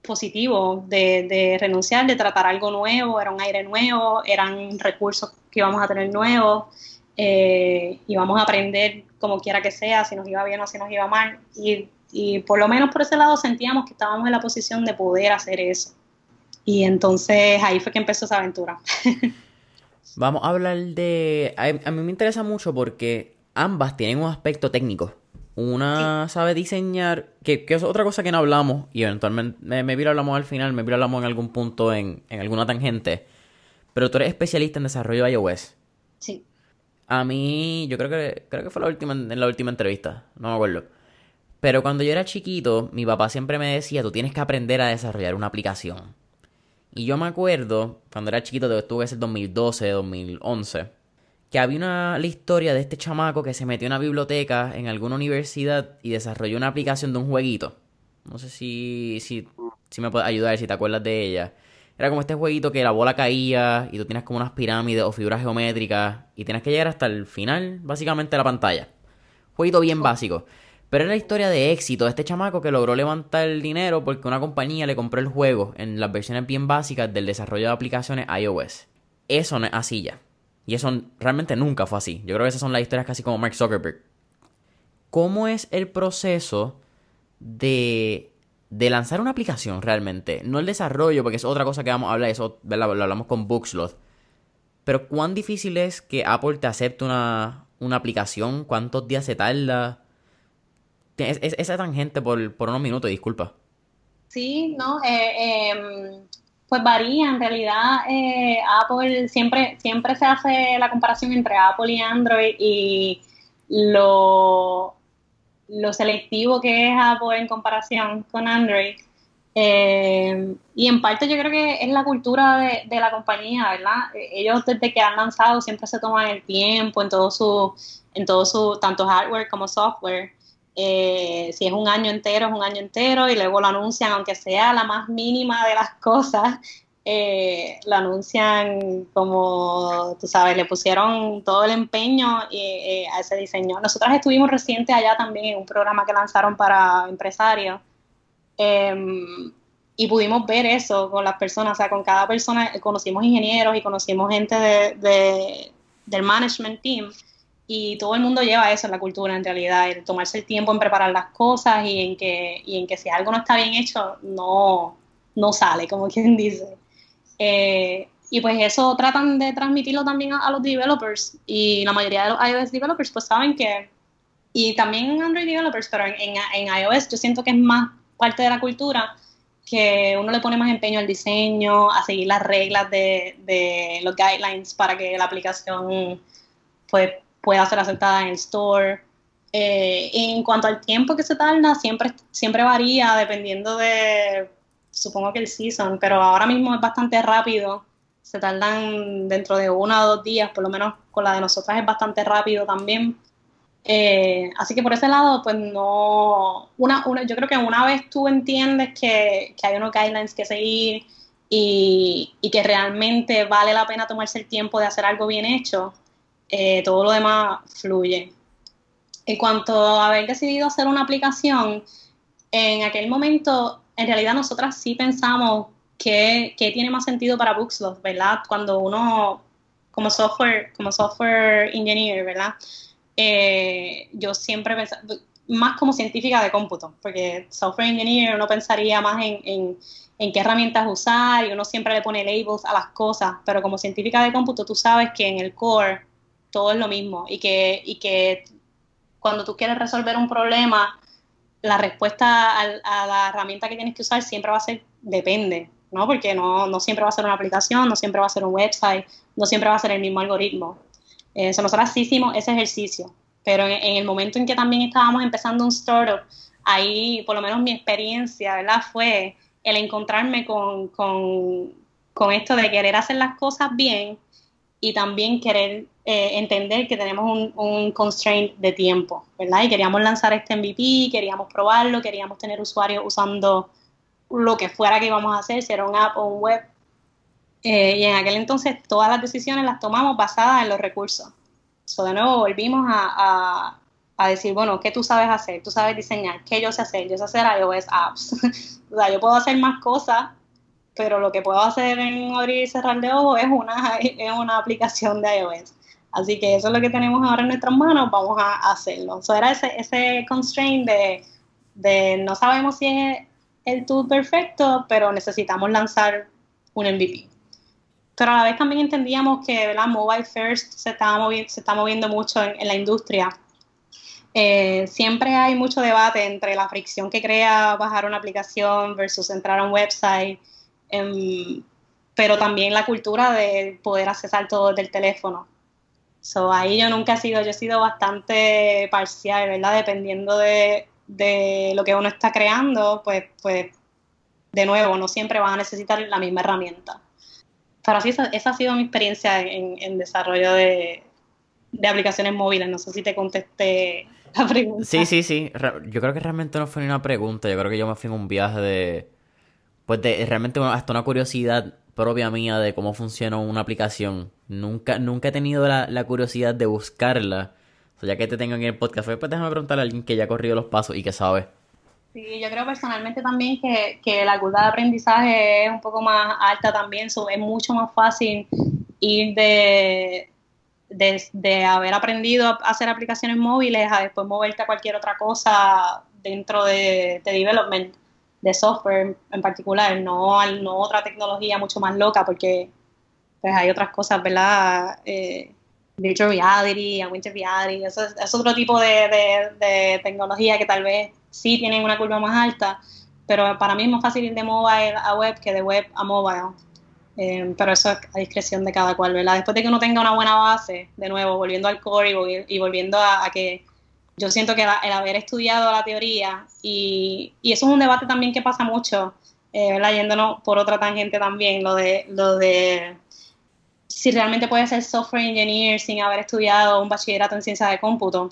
positivo de, renunciar, de tratar algo nuevo, era un aire nuevo, eran recursos que íbamos a tener nuevos, eh, íbamos a aprender como quiera que sea, si nos iba bien o si nos iba mal, y, por lo menos por ese lado sentíamos que estábamos en la posición de poder hacer eso. Y entonces ahí fue que empezó esa aventura. *laughs* Vamos a hablar de... A, mí me interesa mucho porque ambas tienen un aspecto técnico. Una sabe diseñar, que, es otra cosa que no hablamos, y eventualmente me, me lo hablamos al final, me lo hablamos en algún punto en, en alguna tangente. Pero tú eres especialista en desarrollo de iOS. Sí. A mí, yo creo que creo que fue la última, en la última entrevista, no me acuerdo. Pero cuando yo era chiquito, mi papá siempre me decía, tú tienes que aprender a desarrollar una aplicación. Y yo me acuerdo, cuando era chiquito, tuve que ser 2012, 2011 que había una la historia de este chamaco que se metió en una biblioteca en alguna universidad y desarrolló una aplicación de un jueguito. No sé si, si, si me puedes ayudar, si te acuerdas de ella. Era como este jueguito que la bola caía y tú tienes como unas pirámides o figuras geométricas y tienes que llegar hasta el final, básicamente, de la pantalla. Jueguito bien básico. Pero era la historia de éxito de este chamaco que logró levantar el dinero porque una compañía le compró el juego en las versiones bien básicas del desarrollo de aplicaciones iOS. Eso no es así ya. Y eso realmente nunca fue así. Yo creo que esas son las historias casi como Mark Zuckerberg. ¿Cómo es el proceso de, de lanzar una aplicación realmente? No el desarrollo, porque es otra cosa que vamos a hablar, eso lo hablamos con Bookslot. Pero cuán difícil es que Apple te acepte una, una aplicación, cuántos días se tarda. Es, esa tangente por, por unos minutos, disculpa. Sí, no, eh, em, pues varía, en realidad eh, Apple siempre, siempre se hace la comparación entre Apple y Android y lo, selectivo que es Apple en comparación con Android. Eh, y en parte yo creo que es la cultura de, de, la compañía, ¿verdad? Ellos desde que han lanzado siempre se toman el tiempo en todo su, en todo su, tanto hardware como software. Eh, si es un año entero, es un año entero y luego lo anuncian, aunque sea la más mínima de las *laughs* cosas, eh, lo anuncian como, tú sabes, le pusieron todo el empeño eh, a ese diseño. Nosotros estuvimos recientes allá también en un programa que lanzaron para empresarios em, y pudimos ver eso con las personas, o sea, con cada persona, conocimos ingenieros y conocimos gente de, del management team y todo el mundo lleva eso en la cultura en realidad, el tomarse el tiempo en preparar las cosas y en que, y en que si algo no está bien hecho, no, no sale, como *laughs* quien dice. Eh, Y pues eso tratan de transmitirlo también a, los developers y la mayoría de los iOS developers pues saben que, y también Android developers, pero en, en, iOS yo siento que es más parte de la cultura que uno le pone más empeño al diseño, a seguir las reglas de, de los guidelines para que la aplicación pues, pueda ser aceptada en el store. Eh, en cuanto al tiempo que se tarda, siempre, siempre varía dependiendo de, supongo que el season, pero ahora mismo es bastante rápido. Se tardan dentro de uno o dos días, por lo menos con la de nosotras es bastante rápido también. Eh, así que por ese lado, pues no, una, yo creo que una vez tú entiendes que, hay unos guidelines que seguir y, y, que realmente vale la pena tomarse el tiempo de hacer algo bien hecho, eh, todo lo demás fluye. En cuanto a haber decidido hacer una aplicación, en aquel momento, en realidad nosotras sí pensamos que, tiene más sentido para Bookslot, ¿verdad? Cuando uno, como software, como software engineer, ¿verdad? Eh, yo siempre pensaba, más como científica de cómputo, porque software engineer uno pensaría más en, en, qué herramientas usar y uno siempre le pone labels a las cosas, pero como científica de cómputo tú sabes que en el core todo es lo mismo y que, y que cuando tú quieres resolver un problema, la respuesta a, la herramienta que tienes que usar siempre va a ser depende, ¿no? Porque no, no, siempre va a ser una aplicación, no siempre va a ser un website, no siempre va a ser el mismo algoritmo. Eh, nosotros sí hicimos ese ejercicio, pero en, el momento en que también estábamos empezando un startup, ahí por lo menos mi experiencia, ¿verdad? Fue el encontrarme con, con, con esto de querer hacer las cosas bien y también querer eh, entender que tenemos un, constraint de tiempo, ¿verdad? Y queríamos lanzar este MVP, queríamos probarlo, queríamos tener usuarios usando lo que fuera que íbamos a hacer, si era un app o un web. Eh, y en aquel entonces todas las decisiones las tomamos basadas en los recursos. So, de nuevo volvimos a, a, decir, bueno, ¿qué tú sabes hacer? Tú sabes diseñar, ¿qué yo sé hacer? Yo sé hacer iOS apps. *laughs* o sea, yo puedo hacer más cosas pero lo que puedo hacer en abrir y cerrar de ojos es una, *laughs* es una aplicación de iOS. Así que eso es lo que tenemos ahora en nuestras manos, vamos a, hacerlo. Eso era ese, constraint de, no sabemos si es el tool perfecto, pero necesitamos lanzar un MVP. Pero a la vez también entendíamos que la mobile first se, estaba moviendo, está moviendo mucho en, la industria. Eh, siempre hay mucho debate entre la fricción que crea bajar una aplicación versus entrar a un website Em, pero también la cultura de poder accesar todo desde el teléfono. So, ahí yo nunca he sido, yo he sido bastante parcial, ¿verdad? Dependiendo de, de lo que uno está creando, pues, pues de nuevo, no siempre van a necesitar la misma herramienta. Pero así, esa, ha sido mi experiencia en, en desarrollo de, de, aplicaciones móviles. No sé si te contesté la pregunta. Sí, sí, sí. Yo creo que realmente no fue ni una pregunta. Yo creo que yo me fui en un viaje de pues de, realmente hasta una curiosidad propia mía de cómo funciona una aplicación. Nunca, nunca he tenido la, curiosidad de buscarla. Ya que te tengo en el podcast, pues déjame preguntarle a alguien que ya ha corrido los pasos y que sabe. Sí, yo creo personalmente también que, que la curva de aprendizaje es un poco más alta también, es mucho más fácil ir de, de, haber aprendido a hacer aplicaciones móviles a después moverte a cualquier otra cosa dentro de, de development de software en particular, no, no otra tecnología mucho más loca, porque pues hay otras cosas, ¿verdad? Eh, virtual reality, augmented reality, eso es, otro tipo de, tecnología que tal vez sí tienen una curva más alta, pero para mí es más fácil ir de mobile a web que de web a mobile. Eh, pero eso es a discreción de cada cual, ¿verdad? Después de que uno tenga una buena base, de nuevo, volviendo al core y, volviendo a que yo siento que el haber estudiado la teoría, y, eso es un debate también que pasa mucho, eh, yéndonos por otra tangente también, lo de, lo de si realmente puede ser software engineer sin haber estudiado un bachillerato en ciencia de cómputo.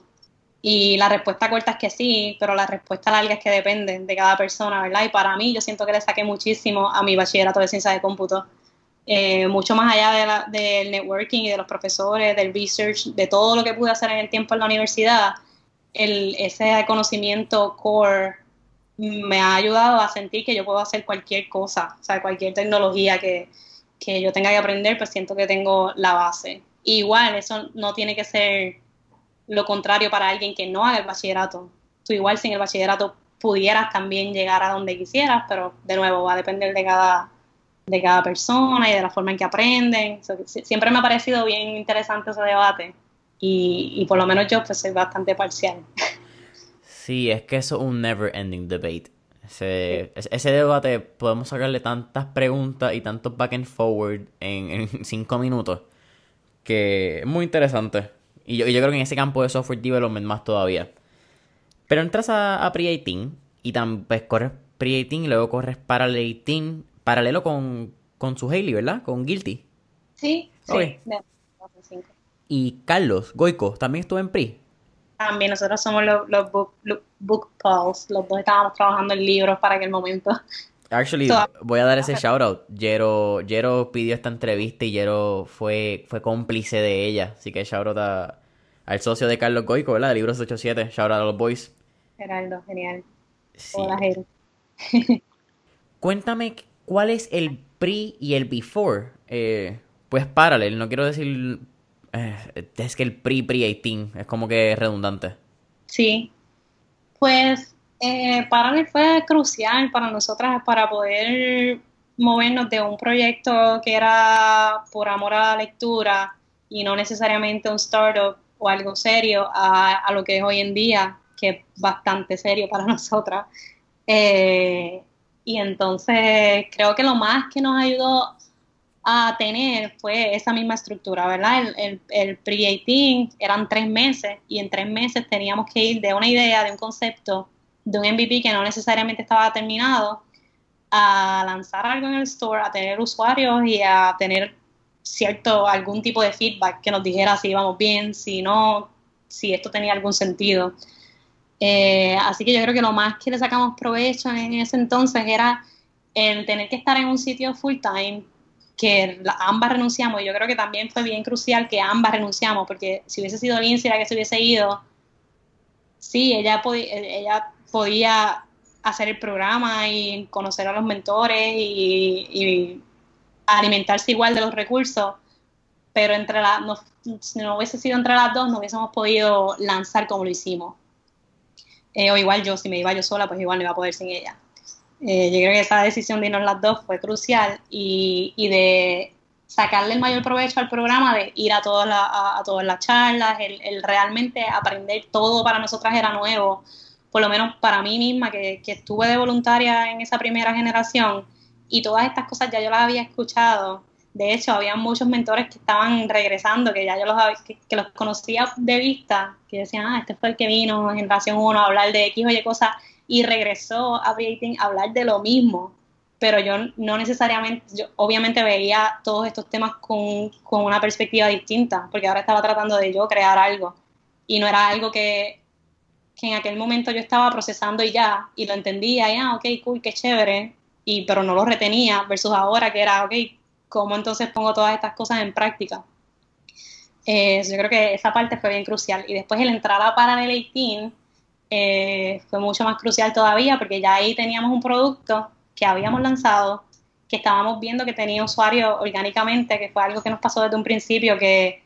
Y la respuesta corta es que sí, pero la respuesta larga es que depende de cada persona, ¿verdad? Y para mí yo siento que le saqué muchísimo a mi bachillerato de ciencia de cómputo. Eh, mucho más allá de del networking y de los profesores, del research, de todo lo que pude hacer en el tiempo en la universidad, el, ese conocimiento core me ha ayudado a sentir que yo puedo hacer cualquier cosa, o sea, cualquier tecnología que, yo tenga que aprender, pues siento que tengo la base. igual, eso no tiene que ser lo contrario para alguien que no haga el bachillerato. Tú igual sin el bachillerato pudieras también llegar a donde quisieras, pero de nuevo va a depender de cada, de cada persona y de la forma en que aprenden. siempre me ha parecido bien interesante ese debate y, por lo menos yo pues soy bastante parcial. Sí, es que eso es un never ending debate. Ese, ese debate podemos sacarle tantas preguntas y tantos back and forward en, *laughs* cinco minutos que es muy interesante. Y yo, yo, creo que en ese campo de software development más todavía. Pero entras a, a Pre-18 y también pues, corres Pre-18 y luego corres Parallel paralelo con, con su Haley, ¿verdad? Con Guilty. Sí, sí. Y Carlos Goico también estuvo en Pre. También nosotros somos los, los book, book los dos estábamos trabajando en libros para aquel momento. Actually, voy a dar ese shout out. Jero, Jero pidió esta entrevista y Jero fue, fue cómplice de ella. Así que shout out al socio de Carlos Goico, ¿verdad? De Libros 87. Shout out a los boys. Geraldo, genial. Hola, Jero. *laughs* Cuéntame cuál es el pre y el before. Eh, pues paralel, no quiero decir eh, es que el pre-pre-18 es como que redundante. Sí, pues eh, para mí fue crucial para nosotras para poder movernos de un proyecto que era por amor a la lectura y no necesariamente un startup o algo serio a, lo que es hoy en día, que es bastante serio para *laughs* nosotras. Eh, y entonces creo que lo más que nos ayudó a tener fue esa misma estructura, ¿verdad? El, el, pre-18 eran tres meses y en tres meses teníamos que ir de una idea, de un concepto, de un MVP que no necesariamente estaba terminado, a lanzar algo en el store, a tener usuarios y a tener cierto, algún tipo de feedback que nos dijera si íbamos bien, si no, si esto tenía algún sentido. Eh, así que yo creo que lo más que le sacamos provecho en ese entonces era el tener que estar en un sitio full time que ambas renunciamos, y yo creo que también fue bien crucial que ambas renunciamos, porque si hubiese sido Lindsay la que se hubiese ido, sí, ella, ella podía hacer el programa y conocer a los mentores y, alimentarse igual de los recursos, pero entre las, no, si no hubiese sido entre las dos, no hubiésemos podido lanzar como lo hicimos. Eh, o igual yo, si me iba yo sola, pues igual no iba a poder sin ella. Eh, yo creo que esa decisión de irnos las dos fue crucial y, y de sacarle el mayor provecho al programa, de ir a todas, a, todas las charlas, el, realmente aprender todo para nosotras era nuevo, por lo menos para mí misma, que, que, estuve de voluntaria en esa primera generación y todas estas cosas ya yo las había escuchado. De hecho, había muchos mentores que estaban regresando, que ya yo los, que, que los conocía de vista, que decían, ah, este fue el que vino en generación 1 a hablar de X o Y cosas, y regresó a Breaking a hablar de lo mismo, pero yo no necesariamente, yo obviamente veía todos estos temas con, con una perspectiva distinta, porque ahora estaba tratando de yo crear algo y no era algo que, que en aquel momento yo estaba procesando y ya, y lo entendía, y ah, ok, cool, qué chévere, y, pero no lo retenía, versus ahora que era, ok, ¿cómo entonces pongo todas estas cosas en práctica? Eh, yo creo que esa parte fue bien crucial. Y después el entrar a Parallel 18 eh, fue mucho más crucial todavía porque ya ahí teníamos un producto que habíamos lanzado, que estábamos viendo que tenía usuarios orgánicamente, que fue algo que nos pasó desde un principio, que,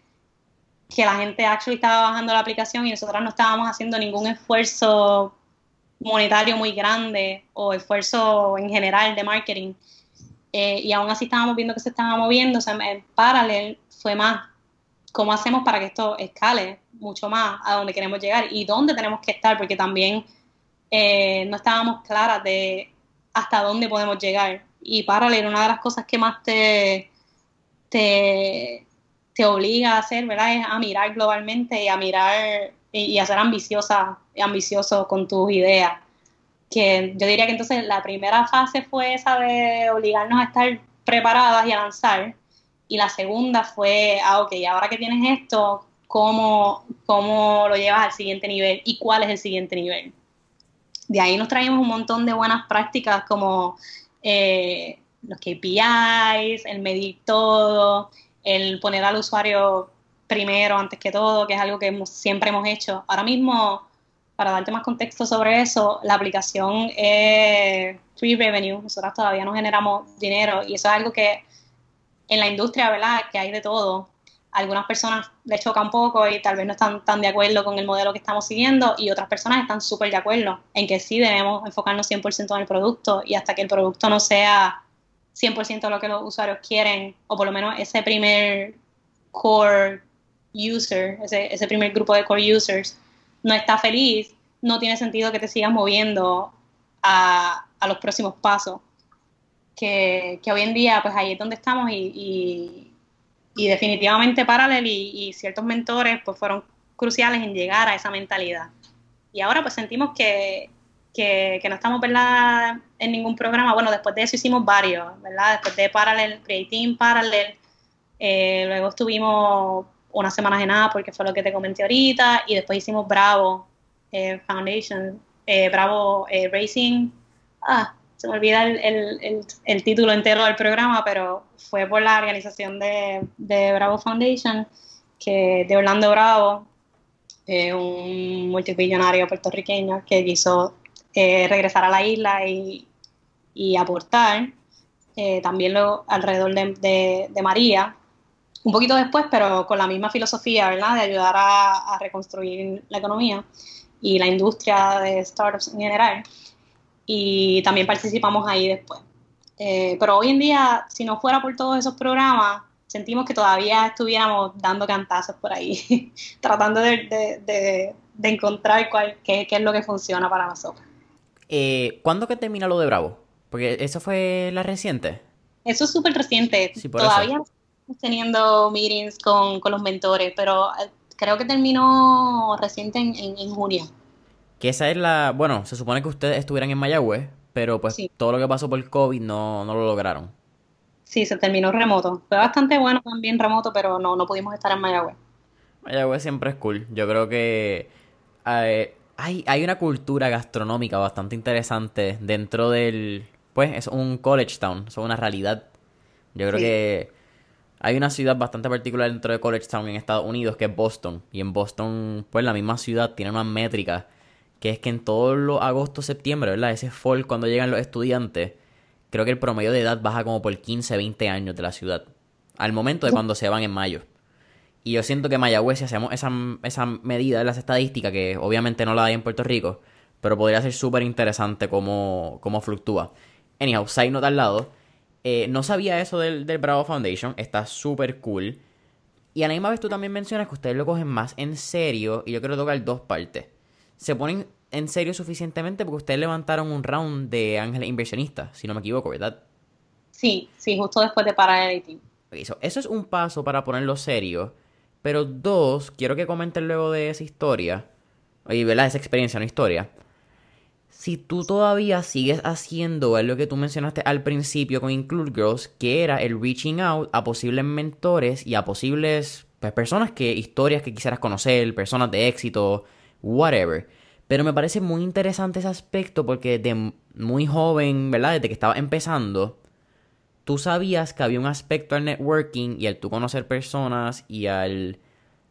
que la gente actually estaba bajando la aplicación y nosotros no estábamos haciendo ningún esfuerzo monetario muy grande o esfuerzo en general de marketing. Eh, y aún así estábamos viendo que se estaba moviendo, o sea, en paralel fue más cómo hacemos para que esto escale mucho más a donde queremos llegar y dónde tenemos que estar, porque también eh, no estábamos claras de hasta dónde podemos llegar. Y para leer, una de las cosas que más te, te, obliga a hacer, ¿verdad? Es a mirar globalmente y a mirar y, a ser ambiciosa, ambicioso con tus ideas. Que yo diría que entonces la primera fase fue esa de obligarnos a estar preparadas y avanzar. Y la segunda fue, ah, ok, ahora que tienes esto, cómo, cómo lo llevas al siguiente nivel y cuál es el siguiente nivel. De ahí nos traemos un montón de buenas prácticas como eh, los KPIs, el medir todo, el poner al usuario primero antes que todo, que es algo que siempre hemos hecho. Ahora mismo, para darte más contexto sobre eso, la aplicación es free revenue, nosotros todavía no generamos dinero y eso es algo que en la industria, ¿verdad? Que hay de todo algunas personas le choca un poco y tal vez no están tan de acuerdo con el modelo que estamos siguiendo y otras personas están súper de acuerdo en que sí debemos enfocarnos 100% en el producto y hasta que el producto no sea 100% de lo que los usuarios quieren, o por lo menos ese primer core user, ese, ese primer grupo de core users, no está feliz, no tiene sentido que te sigas moviendo a, a los próximos pasos. Que, que, hoy en día, pues ahí es donde estamos y, y, y definitivamente Parallel y, y, ciertos mentores pues fueron cruciales en llegar a esa mentalidad. Y ahora pues sentimos que, que, que, no estamos, ¿verdad?, en ningún programa. Bueno, después de eso hicimos varios, ¿verdad? Después de Parallel, Creating Parallel, eh, luego estuvimos unas semanas en nada porque fue lo que te comenté ahorita, y después hicimos Bravo eh, Foundation, eh, Bravo eh, Racing, ah, se me olvida el, el, el, título entero del programa, pero fue por la organización de, de Bravo Foundation, que de Orlando Bravo, un multimillonario puertorriqueño que quiso regresar a la isla y, y aportar. también lo, alrededor de, de, de María, un poquito después, pero con la misma filosofía, ¿verdad? De ayudar a, a, reconstruir la economía y la industria de startups en general. Y también participamos ahí después. Eh, pero hoy en día, si no fuera por todos esos programas, sentimos que todavía estuviéramos dando cantazos por ahí, *laughs* tratando de, de, de, de encontrar cuál, qué, qué, es lo que funciona para nosotros. Eh, ¿Cuándo que termina lo de Bravo? Porque eso fue la reciente. Eso es súper reciente. Sí, todavía eso teniendo meetings con, con, los mentores, pero eh, creo que terminó reciente en, en, en, junio. Que esa es la... Bueno, se supone que ustedes estuvieran en Mayagüez, pero pues sí. todo lo que pasó por el COVID no, no lo lograron. Sí, se terminó remoto. Fue bastante bueno también remoto, pero no, no pudimos estar en Mayagüez. Mayagüez siempre es cool. Yo creo que eh, hay, hay una cultura gastronómica bastante interesante dentro del... Pues es un college town, es una realidad. Yo creo sí. que hay una ciudad bastante particular dentro de College Town en Estados Unidos que es Boston. Y en Boston, pues la misma ciudad tiene una métrica que es que en todos los agosto, septiembre, ¿verdad? Ese fall cuando llegan los estudiantes, creo que el promedio de edad baja como por 15, 20 años de la ciudad. Al momento de cuando se van en mayo. Y yo siento que Mayagüez, si hacemos esa, esa medida de las estadísticas, que obviamente no la hay en Puerto Rico, pero podría ser súper interesante cómo, cómo fluctúa. Anyhow, side note al lado eh, no sabía eso del, del Bravo Foundation, está súper cool. Y a la misma vez tú también mencionas que ustedes lo cogen más en serio, y yo quiero tocar dos partes. Se ponen en serio suficientemente porque ustedes levantaron un round de ángeles inversionistas, si no me equivoco, ¿verdad? Sí, sí, justo después de parar el team. Eso, eso es un paso para ponerlo serio. Pero dos, quiero que comenten luego de esa historia, y ¿verdad? Esa experiencia, no historia si tú todavía sigues haciendo lo que tú mencionaste al principio con Include Girls, que era el reaching out a posibles mentores y a posibles pues, personas que, historias que quisieras conocer, personas de éxito, whatever. Pero me parece muy interesante ese aspecto porque de muy joven, ¿verdad? Desde que estaba empezando, tú sabías que había un aspecto al networking y al tú conocer personas y al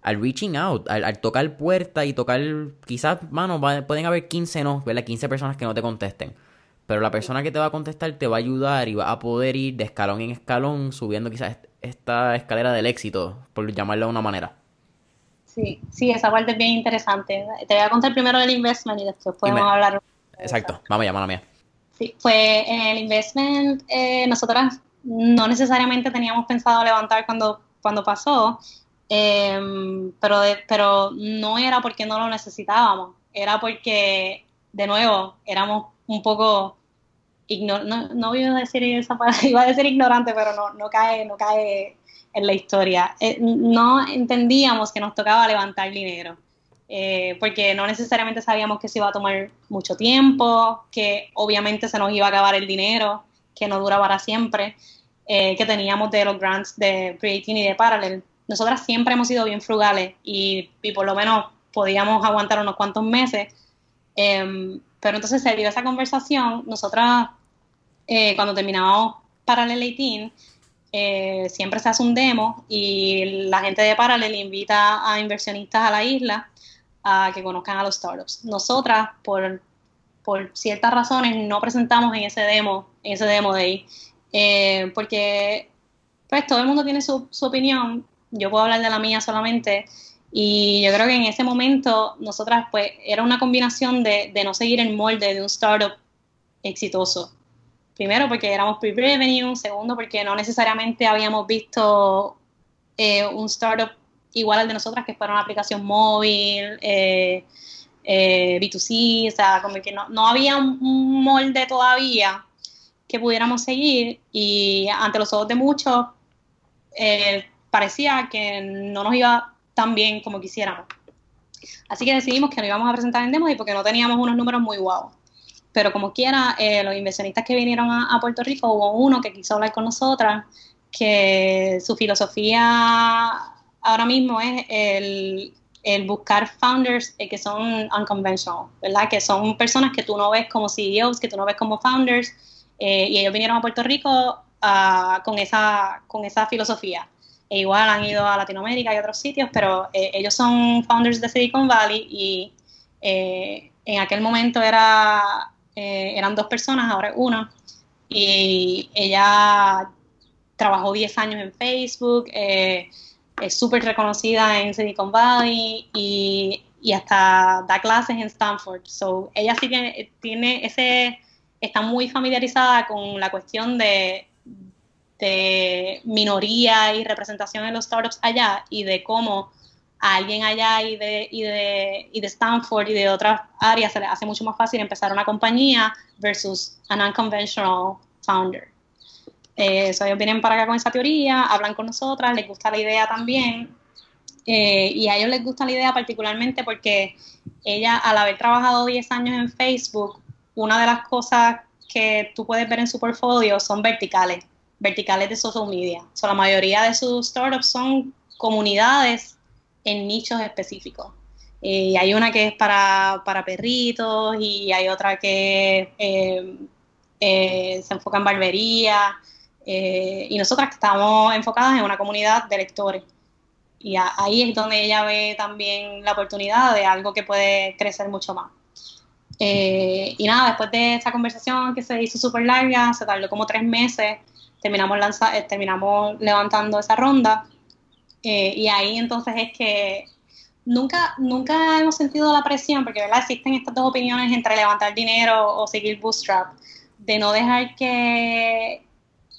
al reaching out, al, al, tocar puerta y tocar, quizás, mano, pueden haber 15 no, ¿verdad? 15 personas que no te contesten. Pero la persona que te va a contestar te va a ayudar y va a poder ir de escalón en escalón subiendo quizás esta escalera del éxito, por llamarlo de una manera. Sí, sí, esa parte es bien interesante. Te voy a contar primero del investment y después podemos hablar. Exacto, vamos a llamar mía. Sí, en el investment, eh, nosotras no necesariamente teníamos pensado levantar cuando, cuando pasó, eh, pero, de, pero no era porque no lo necesitábamos, era porque, de nuevo, éramos un poco, ignor no, no iba a decir esa palabra, *laughs* iba a decir ignorante, pero no, no, cae, no cae en la historia. Eh, no entendíamos que nos tocaba levantar dinero. Eh, porque no necesariamente sabíamos que se iba a tomar mucho tiempo, que obviamente se nos iba a acabar el dinero, que no dura para siempre, eh, que teníamos de los grants de Creating y de Parallel nosotras siempre hemos sido bien frugales y, y por lo menos podíamos aguantar unos cuantos meses. Eh, pero entonces se dio esa conversación, nosotras eh, cuando terminamos Parallel 18, eh, siempre se hace un demo y la gente de Parallel invita a inversionistas a la isla a que conozcan a los startups. Nosotras, por, por ciertas razones, no presentamos en ese demo, en ese demo day, eh, porque pues todo el mundo tiene su, su opinión yo puedo hablar de la mía solamente. Y yo creo que en ese momento nosotras, pues, era una combinación de, de no seguir el molde de un startup exitoso. Primero porque éramos pre-revenue, segundo porque no necesariamente habíamos visto eh, un startup igual al de nosotras que fuera una aplicación móvil, eh, eh, B2C, o sea, como que no, no había un, molde todavía que pudiéramos seguir y ante los ojos de muchos parecía que no nos iba tan bien como quisiéramos. Así que decidimos que no íbamos a presentar en demo y porque no teníamos unos números muy guau. Pero como quiera, eh, los inversionistas que vinieron a, Puerto Rico, hubo uno que quiso hablar con nosotras, que su filosofía ahora mismo es el, buscar founders eh, que son unconventional, ¿verdad? Que son personas que tú no ves como CEOs, que tú no ves como founders, eh, y ellos vinieron a Puerto Rico ah, con, esa, con esa filosofía. E igual han ido a Latinoamérica y otros sitios, pero ellos son founders de Silicon Valley y en aquel momento era eh, eran dos personas, ahora es una, y ella trabajó 10 años en Facebook, eh, es súper reconocida en Silicon Valley y, hasta da clases en Stanford. So, ella sí tiene, tiene ese, está muy familiarizada con la cuestión de, de minoría y representación en los startups allá y de cómo a alguien allá y de, y de, y de Stanford y de otras áreas se le hace mucho más fácil empezar una compañía versus an unconventional founder. Eh, ellos vienen para acá con esa teoría, hablan con nosotras, les gusta la idea también. Eh, y a ellos les gusta la idea particularmente porque ella, al haber trabajado 10 años en Facebook, una de las cosas que tú puedes ver en su portfolio son verticales, verticales de social media. So, la mayoría de sus startups son comunidades en nichos específicos. Eh, hay una que es para, perritos y hay otra que eh, eh, se enfoca en barbería. y nosotras estamos enfocadas en una comunidad de lectores. Y ahí es donde ella ve también la oportunidad de algo que puede crecer mucho más. y nada, después de esta conversación que se hizo súper larga, se tardó como tres meses, terminamos, terminamos levantando esa ronda eh, y ahí entonces es que nunca, nunca hemos sentido la presión, porque ¿verdad? existen estas dos opiniones entre levantar dinero o seguir Bootstrap, de no dejar que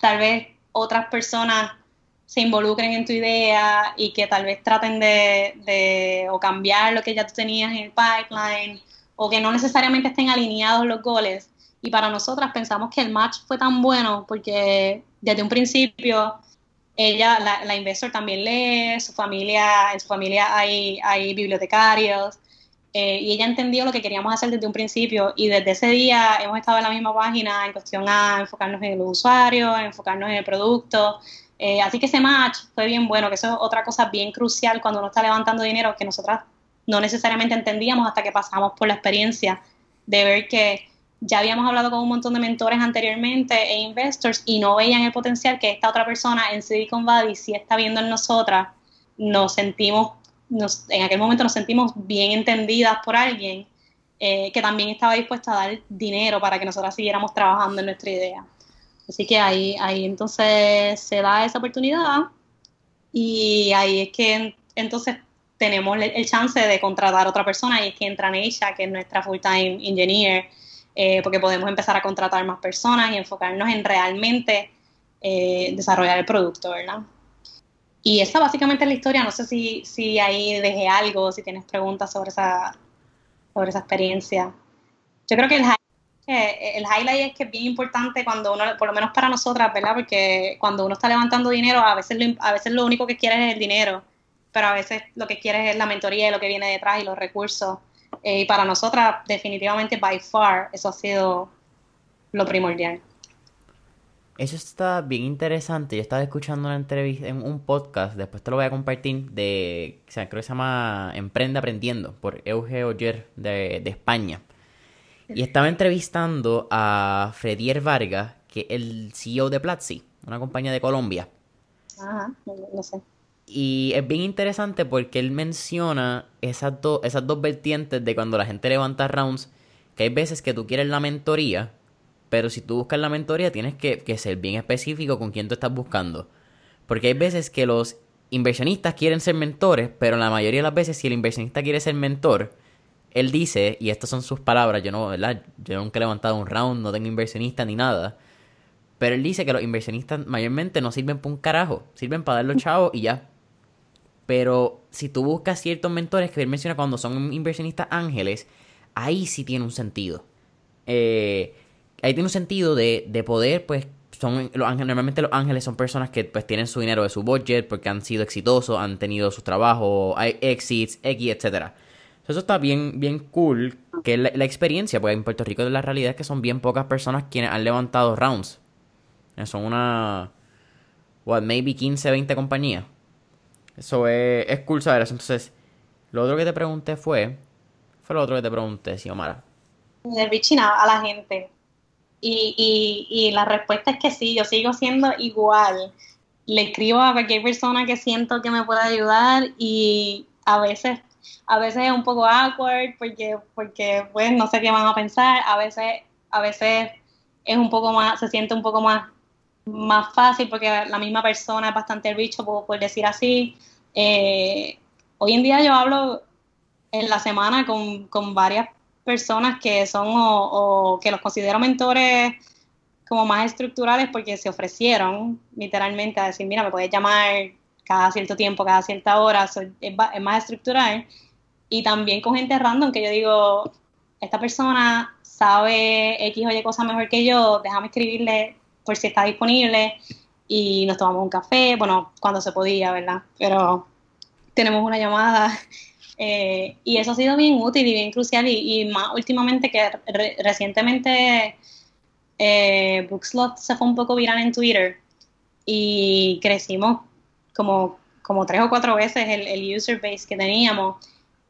tal vez otras personas se involucren en tu idea y que tal vez traten de, de o cambiar lo que ya tú tenías en el pipeline o que no necesariamente estén alineados los goles. Y para nosotras pensamos que el match fue tan bueno porque desde un principio ella, la, la investor también lee, su familia, en su familia hay, hay bibliotecarios, eh, y ella entendió lo que queríamos hacer desde un principio y desde ese día hemos estado en la misma página en cuestión a enfocarnos en el usuario, enfocarnos en el producto. Eh, así que ese match fue bien bueno, que eso es otra cosa bien crucial cuando uno está levantando dinero que nosotras no necesariamente entendíamos hasta que pasamos por la experiencia de ver que ya habíamos hablado con un montón de mentores anteriormente e investors y no veían el potencial que esta otra persona en Silicon Valley sí está viendo en nosotras. Nos sentimos, nos, en aquel momento nos sentimos bien entendidas por alguien eh, que también estaba dispuesta a dar dinero para que nosotras siguiéramos trabajando en nuestra idea. Así que ahí, ahí entonces se da esa oportunidad y ahí es que entonces tenemos el chance de contratar a otra persona y es que entra ella, que es nuestra full-time engineer, eh, porque podemos empezar a contratar más personas y enfocarnos en realmente eh, desarrollar el producto, ¿verdad? Y esa básicamente es la historia. No sé si, si ahí dejé algo, si tienes preguntas sobre esa, sobre esa experiencia. Yo creo que el highlight, el highlight es que es bien importante cuando uno, por lo menos para nosotras, ¿verdad? Porque cuando uno está levantando dinero, a veces lo, a veces lo único que quieres es el dinero, pero a veces lo que quieres es la mentoría y lo que viene detrás y los recursos. Eh, y para nosotras, definitivamente, by far, eso ha sido lo primordial. Eso está bien interesante. Yo estaba escuchando una entrevista en un podcast, después te lo voy a compartir, de, o sea, creo que se llama Emprende Aprendiendo, por Euge Oyer de, de España. Y estaba entrevistando a Fredier Vargas, que es el CEO de Platzi, una compañía de Colombia. Ajá, no sé. Y es bien interesante porque él menciona esas, esas dos vertientes de cuando la gente levanta rounds, que hay veces que tú quieres la mentoría, pero si tú buscas la mentoría tienes que, ser bien específico con quién tú estás buscando. Porque hay veces que los inversionistas quieren ser mentores, pero la mayoría de las veces si el inversionista quiere ser mentor, él dice, y estas son sus palabras, yo no, ¿verdad? Yo nunca he levantado un round, no tengo inversionista ni nada, Pero él dice que los inversionistas mayormente no sirven para un carajo, sirven para dar los *laughs* chavos y ya. Pero si tú buscas ciertos mentores que él menciona cuando son inversionistas ángeles, ahí sí tiene un sentido. Eh, ahí tiene un sentido de, de poder, pues, son los ángeles, normalmente los ángeles son personas que pues tienen su dinero de su budget porque han sido exitosos, han tenido sus trabajos, hay exits, X, etcétera. Eso está bien, bien cool, que es la, experiencia, porque en Puerto Rico la realidad es que son bien pocas personas quienes han levantado rounds. Son una, what, maybe 15, 20 compañías. Eso es, es cool eso. Entonces, lo otro que te pregunté fue, fue lo otro que te pregunté, Xiomara. Reaching a la gente. Y, y, la respuesta es que sí, yo sigo siendo igual. Le escribo a cualquier persona que siento que me pueda ayudar y a veces, a veces es un poco awkward porque, porque pues no sé qué van a pensar, a veces, a veces es un poco más, se siente un poco más, más fácil porque la misma persona es bastante bicho, por, por decir así. Eh, hoy en día yo hablo en la semana con, con varias personas que son o, que los considero mentores como más estructurales porque se ofrecieron literalmente a decir, mira, me puedes llamar cada cierto tiempo, cada cierta hora, es, más estructural. Y también con gente random que yo digo, esta persona sabe X o Y cosas mejor que yo, déjame escribirle por si está disponible y nos tomamos un café, bueno, cuando se podía, ¿verdad? Pero tenemos una llamada *laughs* eh, y eso ha sido bien útil y bien crucial y, más últimamente que recientemente eh, Bookslot se fue un poco viral en Twitter y crecimos como, como tres o cuatro veces el, el user base que teníamos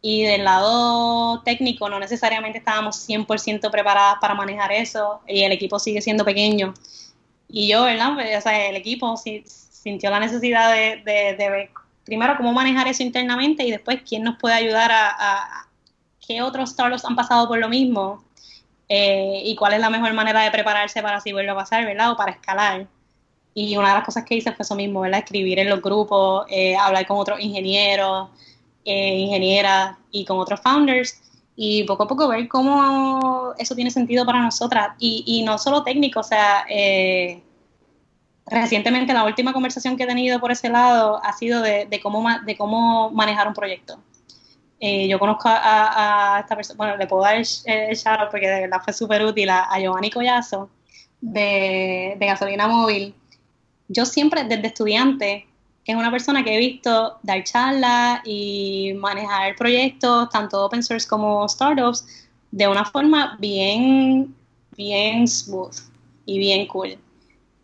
y del lado técnico no necesariamente estábamos 100% preparadas para manejar eso y el equipo sigue siendo pequeño. Y yo, ¿verdad? Pues, o sea, el equipo sintió la necesidad de, de, de ver primero cómo manejar eso internamente y después quién nos puede ayudar a, qué otros startups han pasado por lo mismo eh, y cuál es la mejor manera de prepararse para si vuelve a pasar, ¿verdad? O para escalar. Y una de las cosas que hice fue eso mismo, ¿verdad? Escribir en los grupos, eh, hablar con otros ingenieros, eh, ingenieras y con otros founders y poco a poco ver cómo eso tiene sentido para nosotras. Y, no solo técnico, o sea, eh, recientemente la última conversación que he tenido por ese lado ha sido de, cómo, de cómo manejar un proyecto. Eh, yo conozco a, esta persona, bueno, le puedo dar el, shout porque de verdad fue súper útil a, Giovanni Collazo de, Gasolina Móvil. Yo siempre, desde estudiante, es una persona que he visto dar charlas y manejar proyectos, tanto open source como startups, de una forma bien, bien smooth y bien cool.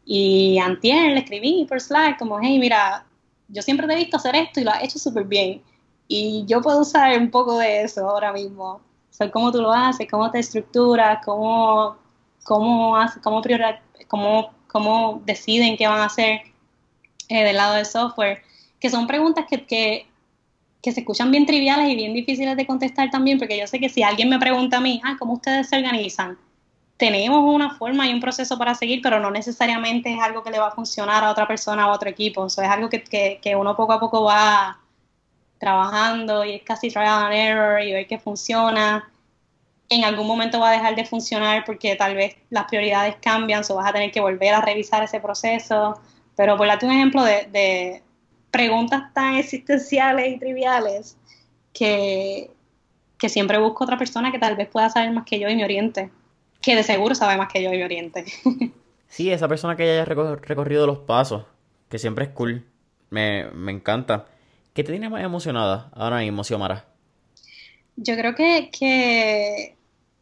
Y antier le escribí por Slack como, hey, mira, yo siempre te he visto hacer esto y lo has hecho súper bien. Y yo puedo usar un poco de eso ahora mismo. O cómo tú lo haces, cómo te estructuras, cómo, cómo, cómo, cómo, cómo deciden qué van a hacer eh, del lado del software. Que son preguntas que, que, que se escuchan bien triviales y bien difíciles de contestar también, porque yo sé que si alguien me pregunta a mí, ah, ¿cómo ustedes se organizan? tenemos una forma y un proceso para seguir, pero no necesariamente es algo que le va a funcionar a otra persona o a otro equipo. O es algo que, que, uno poco a poco va trabajando y es casi trial and error y ver que funciona. En algún momento va a dejar de funcionar porque tal vez las prioridades cambian, o vas a tener que volver a revisar ese proceso. Pero por darte un ejemplo de, de preguntas tan existenciales y triviales que, que siempre busco otra persona que tal vez pueda saber más que yo y me oriente que de seguro sabe más que yo y Oriente. *laughs* sí, esa persona que haya recorrido los pasos, que siempre es cool, me, encanta. ¿Qué te tiene más emocionada ahora mismo, Xiomara? Yo creo que, que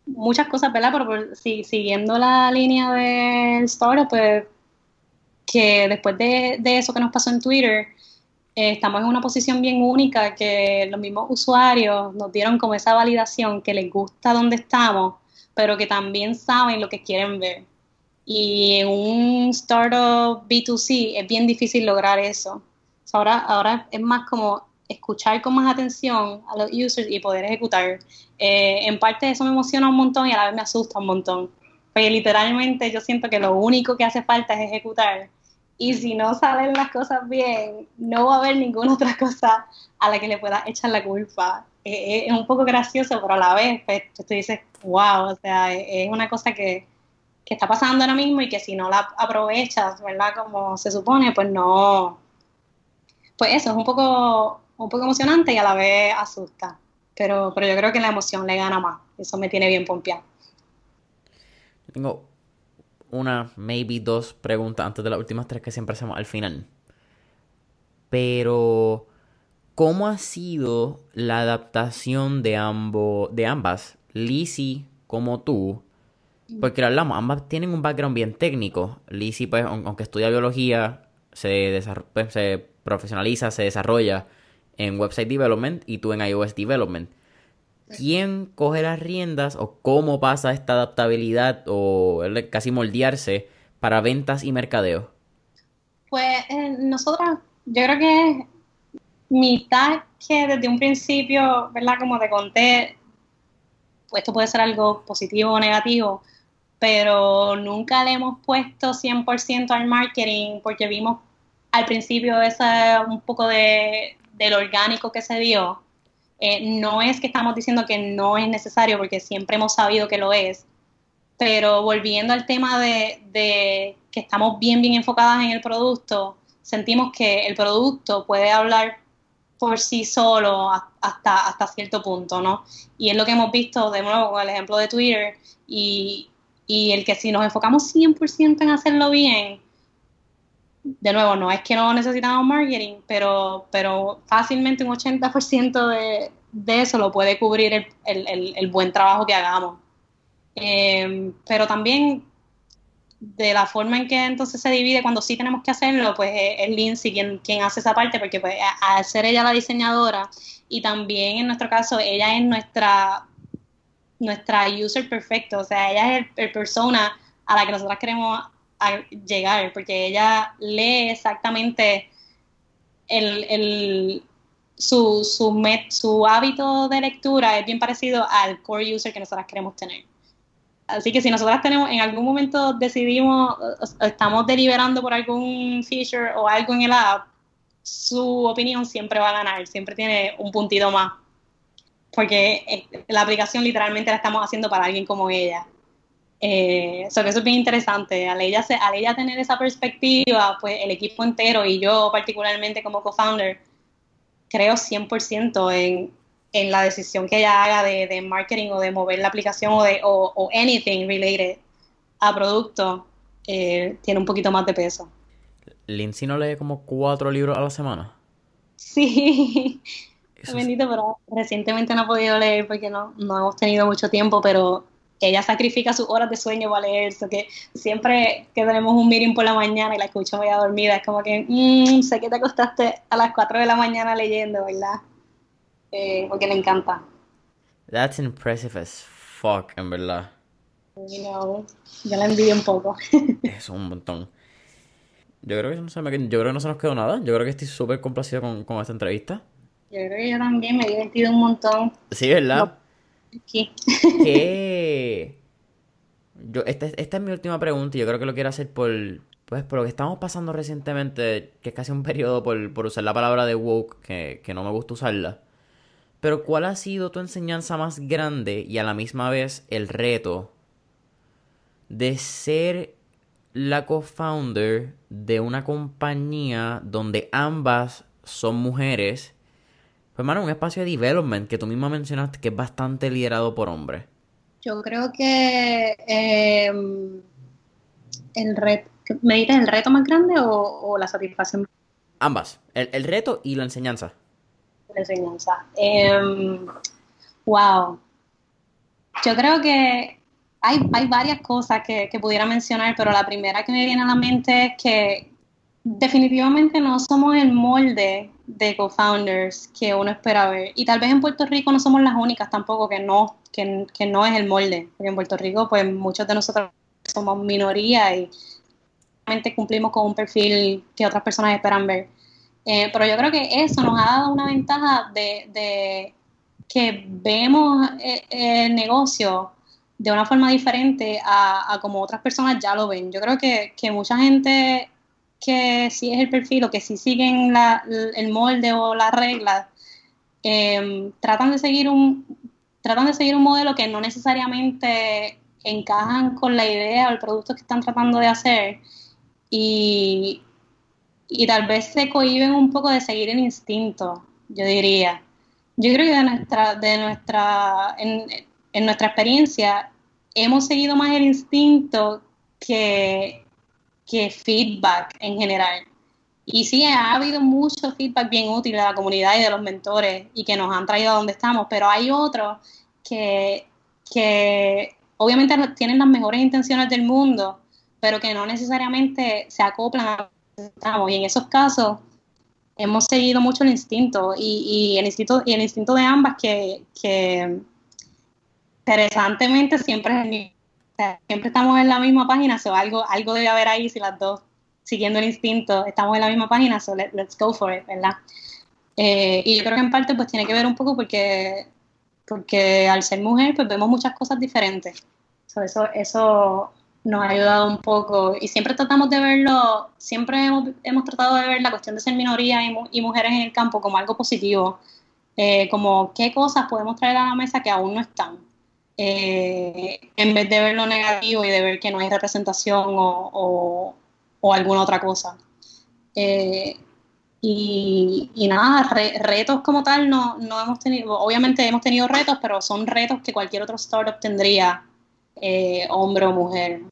muchas cosas, ¿verdad? Pero siguiendo la línea del story, pues que después de, eso que nos pasó en Twitter, eh, estamos en una posición bien única que los mismos usuarios nos dieron como esa validación que les gusta donde estamos pero que también saben lo que quieren ver. Y en un startup B2C es bien difícil lograr eso. ahora, ahora es más como escuchar con más atención a los users y poder ejecutar. Eh, en parte eso me emociona un montón y a la vez me asusta un montón. Porque literalmente yo siento que lo único que hace falta es ejecutar. Y si no salen las cosas bien, no va a haber ninguna otra cosa a la que le pueda echar la culpa. Eh, eh, es un poco gracioso, pero a la vez pues, tú dices, wow, o sea, es una cosa que, que está pasando ahora mismo y que si no la aprovechas, ¿verdad? Como se supone, pues no, pues eso es un poco, un poco emocionante y a la vez asusta. Pero, pero yo creo que la emoción le gana más. Eso me tiene bien pompeado. Tengo una, maybe dos preguntas antes de las últimas tres que siempre hacemos al final. Pero, ¿cómo ha sido la adaptación de, ambos, de ambas, Lizzie como tú? Porque hablamos, ambas tienen un background bien técnico. Lizzie, pues, aunque estudia biología, se, pues, se profesionaliza, se desarrolla en website development y tú en iOS development. ¿Quién coge las riendas o cómo pasa esta adaptabilidad o casi moldearse para ventas y mercadeo? Pues eh, nosotras, yo creo que mitad que desde un principio, ¿verdad? Como te conté, pues esto puede ser algo positivo o negativo, pero nunca le hemos puesto 100% al marketing porque vimos al principio ese un poco de, del orgánico que se dio. Eh, no es que estamos diciendo que no es necesario, porque siempre hemos sabido que lo es, pero volviendo al tema de, que estamos bien, bien enfocadas en el producto, sentimos que el producto puede hablar por sí solo hasta, hasta cierto punto, ¿no? Y es lo que hemos visto de nuevo con el ejemplo de Twitter y, y el que si nos enfocamos 100% en hacerlo bien, de nuevo, no es que no necesitamos marketing, pero, pero fácilmente un 80% de, de eso lo puede cubrir el, el, el, buen trabajo que hagamos. Eh, pero también de la forma en que entonces se divide cuando sí tenemos que hacerlo, pues es, Lindsay quien, quien hace esa parte, porque pues al ser ella la diseñadora y también en nuestro caso ella es nuestra nuestra user perfecto, o sea, ella es el, persona a la que nosotros queremos llegar, porque ella lee exactamente el, el su, su, met, su hábito de lectura es bien parecido al core user que nosotras queremos tener. Así que si nosotras tenemos, en algún momento decidimos, estamos deliberando por algún feature o algo en el app, su opinión siempre va a ganar, siempre tiene un puntito más. Porque eh, la aplicación literalmente la estamos haciendo para alguien como ella. Eh, eso es bien interesante. Al ella, al ella tener esa perspectiva, pues el equipo entero y yo particularmente como co-founder, creo 100% en, en la decisión que ella haga de, de, marketing o de mover la aplicación o de o, anything related a producto, eh, tiene un poquito más de peso. ¿Lindsay no lee como cuatro libros a la semana? Sí, bendito, pero recientemente no he podido leer porque no, no hemos tenido mucho tiempo, pero ella sacrifica sus horas de sueño para leer, eso que siempre que tenemos un meeting por la mañana y la escucho media dormida, es como que, mmm, sé que te acostaste a las 4 de la mañana leyendo, ¿verdad? Eh, porque le encanta. That's impressive as fuck, en verdad. You know, yo la envidio un poco. *laughs* es un montón. Yo creo que no se yo creo que no se nos quedó nada. Yo creo que estoy súper complacido con, con esta entrevista. Yo creo que yo también me he divertido un montón. Sí, ¿verdad? *laughs* Yo, esta, esta, es mi última pregunta y yo creo que lo quiero hacer por, pues, por lo que estamos pasando recientemente, que es casi un periodo por, por usar la palabra de woke, que, que no me gusta usarla. Pero ¿cuál ha sido tu enseñanza más grande y a la misma vez el reto de ser la co-founder de una compañía donde ambas son mujeres pues, mano, un espacio de development que tú misma mencionaste que es bastante liderado por hombres. Yo creo que em, el reto, ¿me dices el reto más grande o, la satisfacción? Ambas, el, reto y la enseñanza. La enseñanza. Em, wow. Yo creo que hay, hay varias cosas que, que, pudiera mencionar, pero la primera que me viene a la mente es que definitivamente no somos el molde de co-founders que uno espera ver. Y tal vez en Puerto Rico no somos las únicas tampoco que no, que, que no es el molde. Porque en Puerto Rico, pues muchos de nosotros somos minoría y realmente cumplimos con un perfil que otras personas esperan ver. Eh, pero yo creo que eso nos ha dado una ventaja de, de que vemos eh, el negocio de una forma diferente a, a, como otras personas ya lo ven. Yo creo que, que mucha gente que si es el perfil o que si siguen el molde o las reglas, em, tratan de seguir un tratan de seguir un modelo que no necesariamente encajan con la idea o el producto que están tratando de hacer y, y tal vez se cohiben un poco de seguir el instinto, yo diría. Yo creo que de nuestra, de nuestra, en, en nuestra experiencia hemos seguido más el instinto que, que feedback en general. Y sí, ha habido mucho feedback bien útil de la comunidad y de los mentores y que nos han traído a donde estamos, pero hay otros que, que obviamente tienen las mejores intenciones del mundo, pero que no necesariamente se acoplan a que estamos. Y en esos casos hemos seguido mucho el instinto y, el, instinto, y el instinto de ambas que, que interesantemente siempre siempre estamos en la misma página, o algo, algo debe haber ahí si las dos siguiendo el instinto estamos en la misma página, so let's go for it, ¿verdad? Eh, y yo creo que en parte pues tiene que ver un poco porque, porque al ser mujer pues vemos muchas cosas diferentes. eso, eso nos ha ayudado un poco y siempre tratamos de verlo, siempre hemos, hemos tratado de ver la cuestión de ser minoría y, y mujeres en el campo como algo positivo, eh, como qué cosas podemos traer a la mesa que aún no están. Eh, en vez de ver lo negativo y de ver que no hay representación o, o, alguna otra cosa. Eh, y, nada, retos como tal no, no, hemos tenido, obviamente hemos tenido retos, pero son retos que cualquier otro startup tendría, eh, hombre o mujer.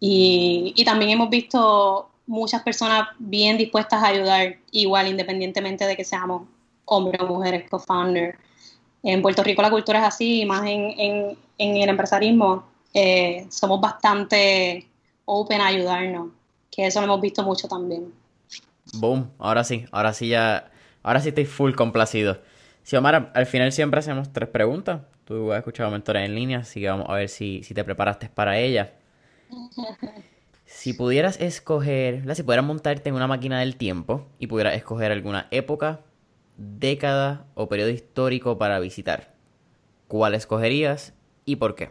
Y, y, también hemos visto muchas personas bien dispuestas a ayudar, igual independientemente de que seamos hombres o mujeres co-founder en Puerto Rico la cultura es así, más en, el empresarismo, eh, somos bastante open a ayudarnos, que eso lo hemos visto mucho también. Boom, ahora sí, ahora sí ya, ahora sí estoy full complacido. Si Omar, al final siempre hacemos tres preguntas. Tú has escuchado Mentores en línea, así que vamos a ver si, si te preparaste para ella. Si pudieras escoger, si pudieras montarte en una máquina del tiempo y pudieras escoger alguna época, década o periodo histórico para visitar. ¿Cuál escogerías y por qué?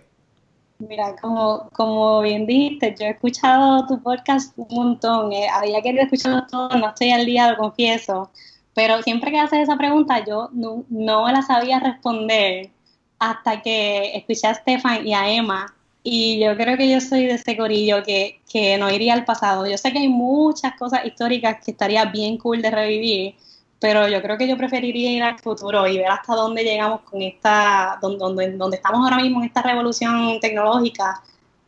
Mira, como, como bien dijiste, yo he escuchado tu podcast un montón. Eh, había querido escucharlo todo, no estoy al día, lo confieso. Pero siempre que haces esa pregunta, yo no, no la sabía responder hasta que escuché a Stefan y a Emma. Y yo creo que yo soy de ese corillo que, que no iría al pasado. Yo sé que hay muchas cosas históricas que estaría bien cool de revivir, pero yo creo que yo preferiría ir al futuro y ver hasta dónde llegamos con esta, donde, donde, estamos ahora mismo en esta revolución tecnológica,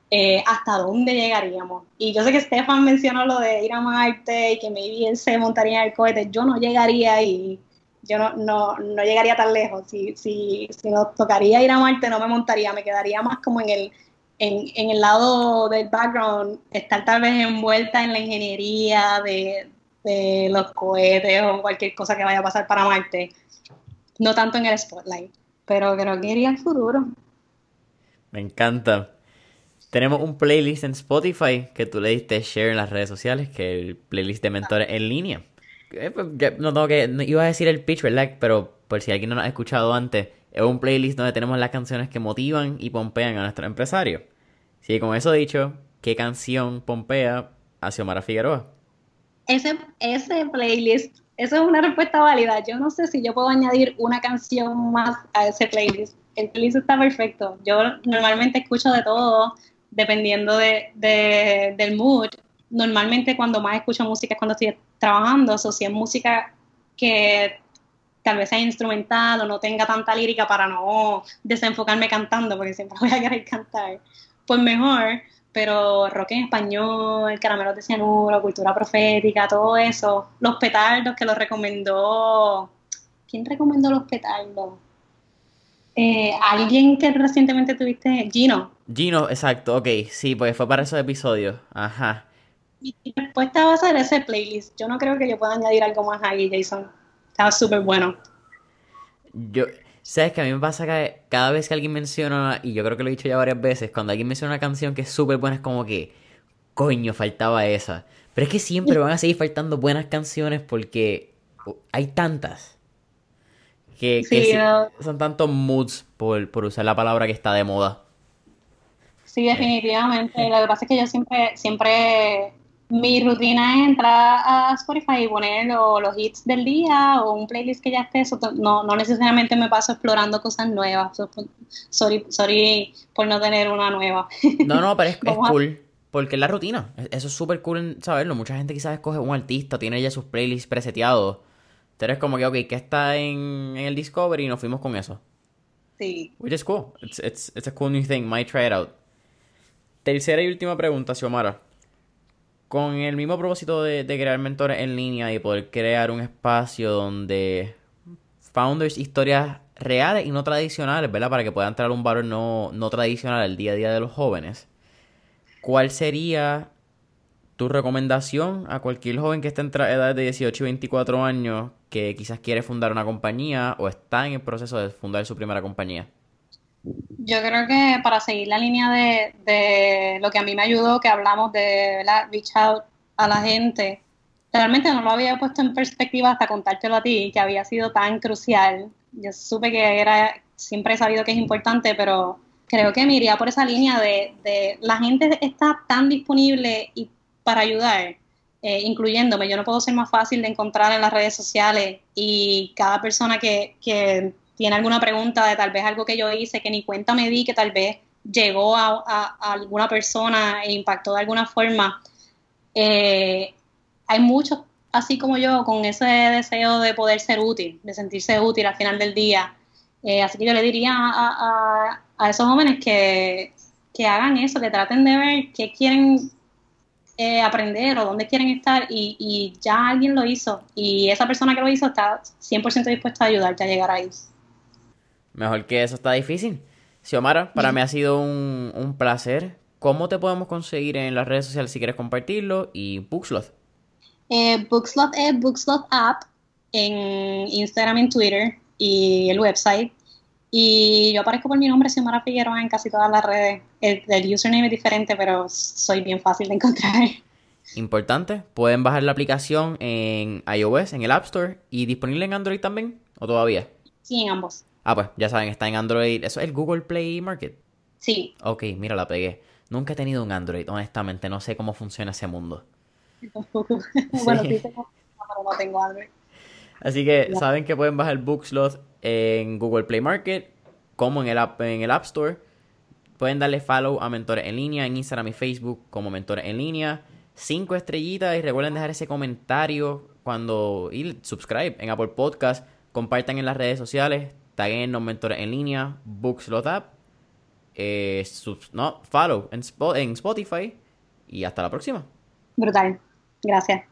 eh, hasta dónde llegaríamos. Y yo sé que Stefan mencionó lo de ir a Marte y que maybe él se montaría en el cohete, yo no llegaría ahí, yo no, no, no llegaría tan lejos. Si, si, si nos tocaría ir a Marte no me montaría, me quedaría más como en el, en, en el lado del background, estar tal vez envuelta en la ingeniería de, de los cohetes o cualquier cosa que vaya a pasar para Marte. No tanto en el spotlight, pero creo que iría al futuro. Me encanta. Tenemos un playlist en Spotify que tú le diste share en las redes sociales, que es el playlist de mentores en línea. Eh, pues, no tengo que, iba a decir el pitch, ¿verdad? Pero por si alguien no lo ha escuchado antes, es un playlist donde tenemos las canciones que motivan y pompean a nuestro empresario. Sí, con eso dicho, ¿qué canción pompea a Xiomara Figueroa? Ese, ese playlist, eso es una respuesta válida. Yo no sé si yo puedo añadir una canción más a ese playlist. El playlist está perfecto. Yo normalmente escucho de todo, dependiendo de, del mood. Normalmente cuando más escucho música es cuando estoy trabajando, o si es música que tal vez sea instrumental o no tenga tanta lírica para no desenfocarme cantando, porque siempre *laughs* voy a querer cantar, pues mejor pero rock en español, caramelos de cianuro, cultura profética, todo eso. Los petardos que los recomendó. ¿Quién recomendó los petardos? Eh, alguien que recientemente tuviste, Gino. Gino, exacto, ok, sí, pues fue para esos episodios. Ajá. Mi respuesta va a ser ese playlist. Yo no creo que yo pueda añadir algo más ahí, Jason. Estaba súper bueno. Yo, Sabes que a mí me pasa que cada vez que alguien menciona, y yo creo que lo he dicho ya varias veces, cuando alguien menciona una canción que es súper buena, es como que, coño, faltaba esa. Pero es que siempre van a seguir faltando buenas canciones porque hay tantas. Que, son tantos moods por, por usar la palabra que está de moda. Sí, definitivamente. Lo que pasa es que yo siempre, siempre Mi rutina es entrar a Spotify y poner los hits del día o un playlist que ya esté. no, no necesariamente me paso explorando cosas nuevas. Sorry, sorry por no tener una nueva. *laughs* No, no, pero es, cool. Porque es la rutina. Eso es súper cool saberlo. Mucha gente quizás escoge un artista, tiene ya sus playlists preseteados. Pero es como que, ok, ¿qué está en, en el Discovery? Y nos fuimos con eso. Sí. Which is cool. It's, it's, it's a cool new thing. Might try it out. Tercera y última pregunta, Xiomara. Con el mismo propósito de, crear mentores en línea y poder crear un espacio donde founders, historias reales y no tradicionales, ¿verdad? Para que puedan traer un valor no, no tradicional al día a día de los jóvenes. ¿Cuál sería tu recomendación a cualquier joven que esté entre edad de 18 y 24 años que quizás quiere fundar una compañía o está en el proceso de fundar su primera compañía? Yo creo que para seguir la línea de, lo que a mí me ayudó, que hablamos de reach out a la gente, realmente no lo había puesto en perspectiva hasta contártelo a ti, que había sido tan crucial. Yo supe que era, siempre he sabido que es importante, pero creo que me iría por esa línea de, la gente está tan disponible y para ayudar, eh, incluyéndome. Yo no puedo ser más fácil de encontrar en las redes sociales y cada persona que, que tiene alguna pregunta de tal vez algo que yo hice que ni cuenta me di, que tal vez llegó a, alguna persona e impactó de alguna forma. Eh, hay muchos, así como yo, con ese deseo de poder ser útil, de sentirse útil al final del día. Eh, así que yo le diría a, esos jóvenes que, hagan eso, que traten de ver qué quieren eh, aprender o dónde quieren estar y, y, ya alguien lo hizo y esa persona que lo hizo está 100% dispuesta a ayudarte a llegar ahí. Mejor que eso está difícil. Xiomara, para mí ha sido un, placer. ¿Cómo te podemos conseguir en las redes sociales si quieres compartirlo? Y Bookslot. Eh, Bookslot es Bookslot App en Instagram y Twitter y el website. Y yo aparezco por mi nombre, Xiomara Figueroa, en casi todas las redes. El, el, username es diferente, pero soy bien fácil de encontrar. Importante, pueden bajar la aplicación en iOS, en el App Store, y disponible en Android también, o todavía. Sí, en ambos. Ah, pues ya saben, está en Android. ¿Eso es el Google Play Market? Sí. Ok, mira, la pegué. Nunca he tenido un Android, honestamente. No sé cómo funciona ese mundo. Tampoco. *laughs* bueno, sí tengo, pero no tengo Android. Así que saben que pueden bajar Bookslot en Google Play Market, como en el, app, en el App Store. Pueden darle follow a Mentores en línea en Instagram y Facebook como Mentores en línea. Cinco estrellitas y recuerden dejar ese comentario cuando y subscribe en Apple Podcast. Compartan en las redes sociales los mentores en línea, App, eh, no, follow en, en Spotify y hasta la próxima. Brutal. Gracias.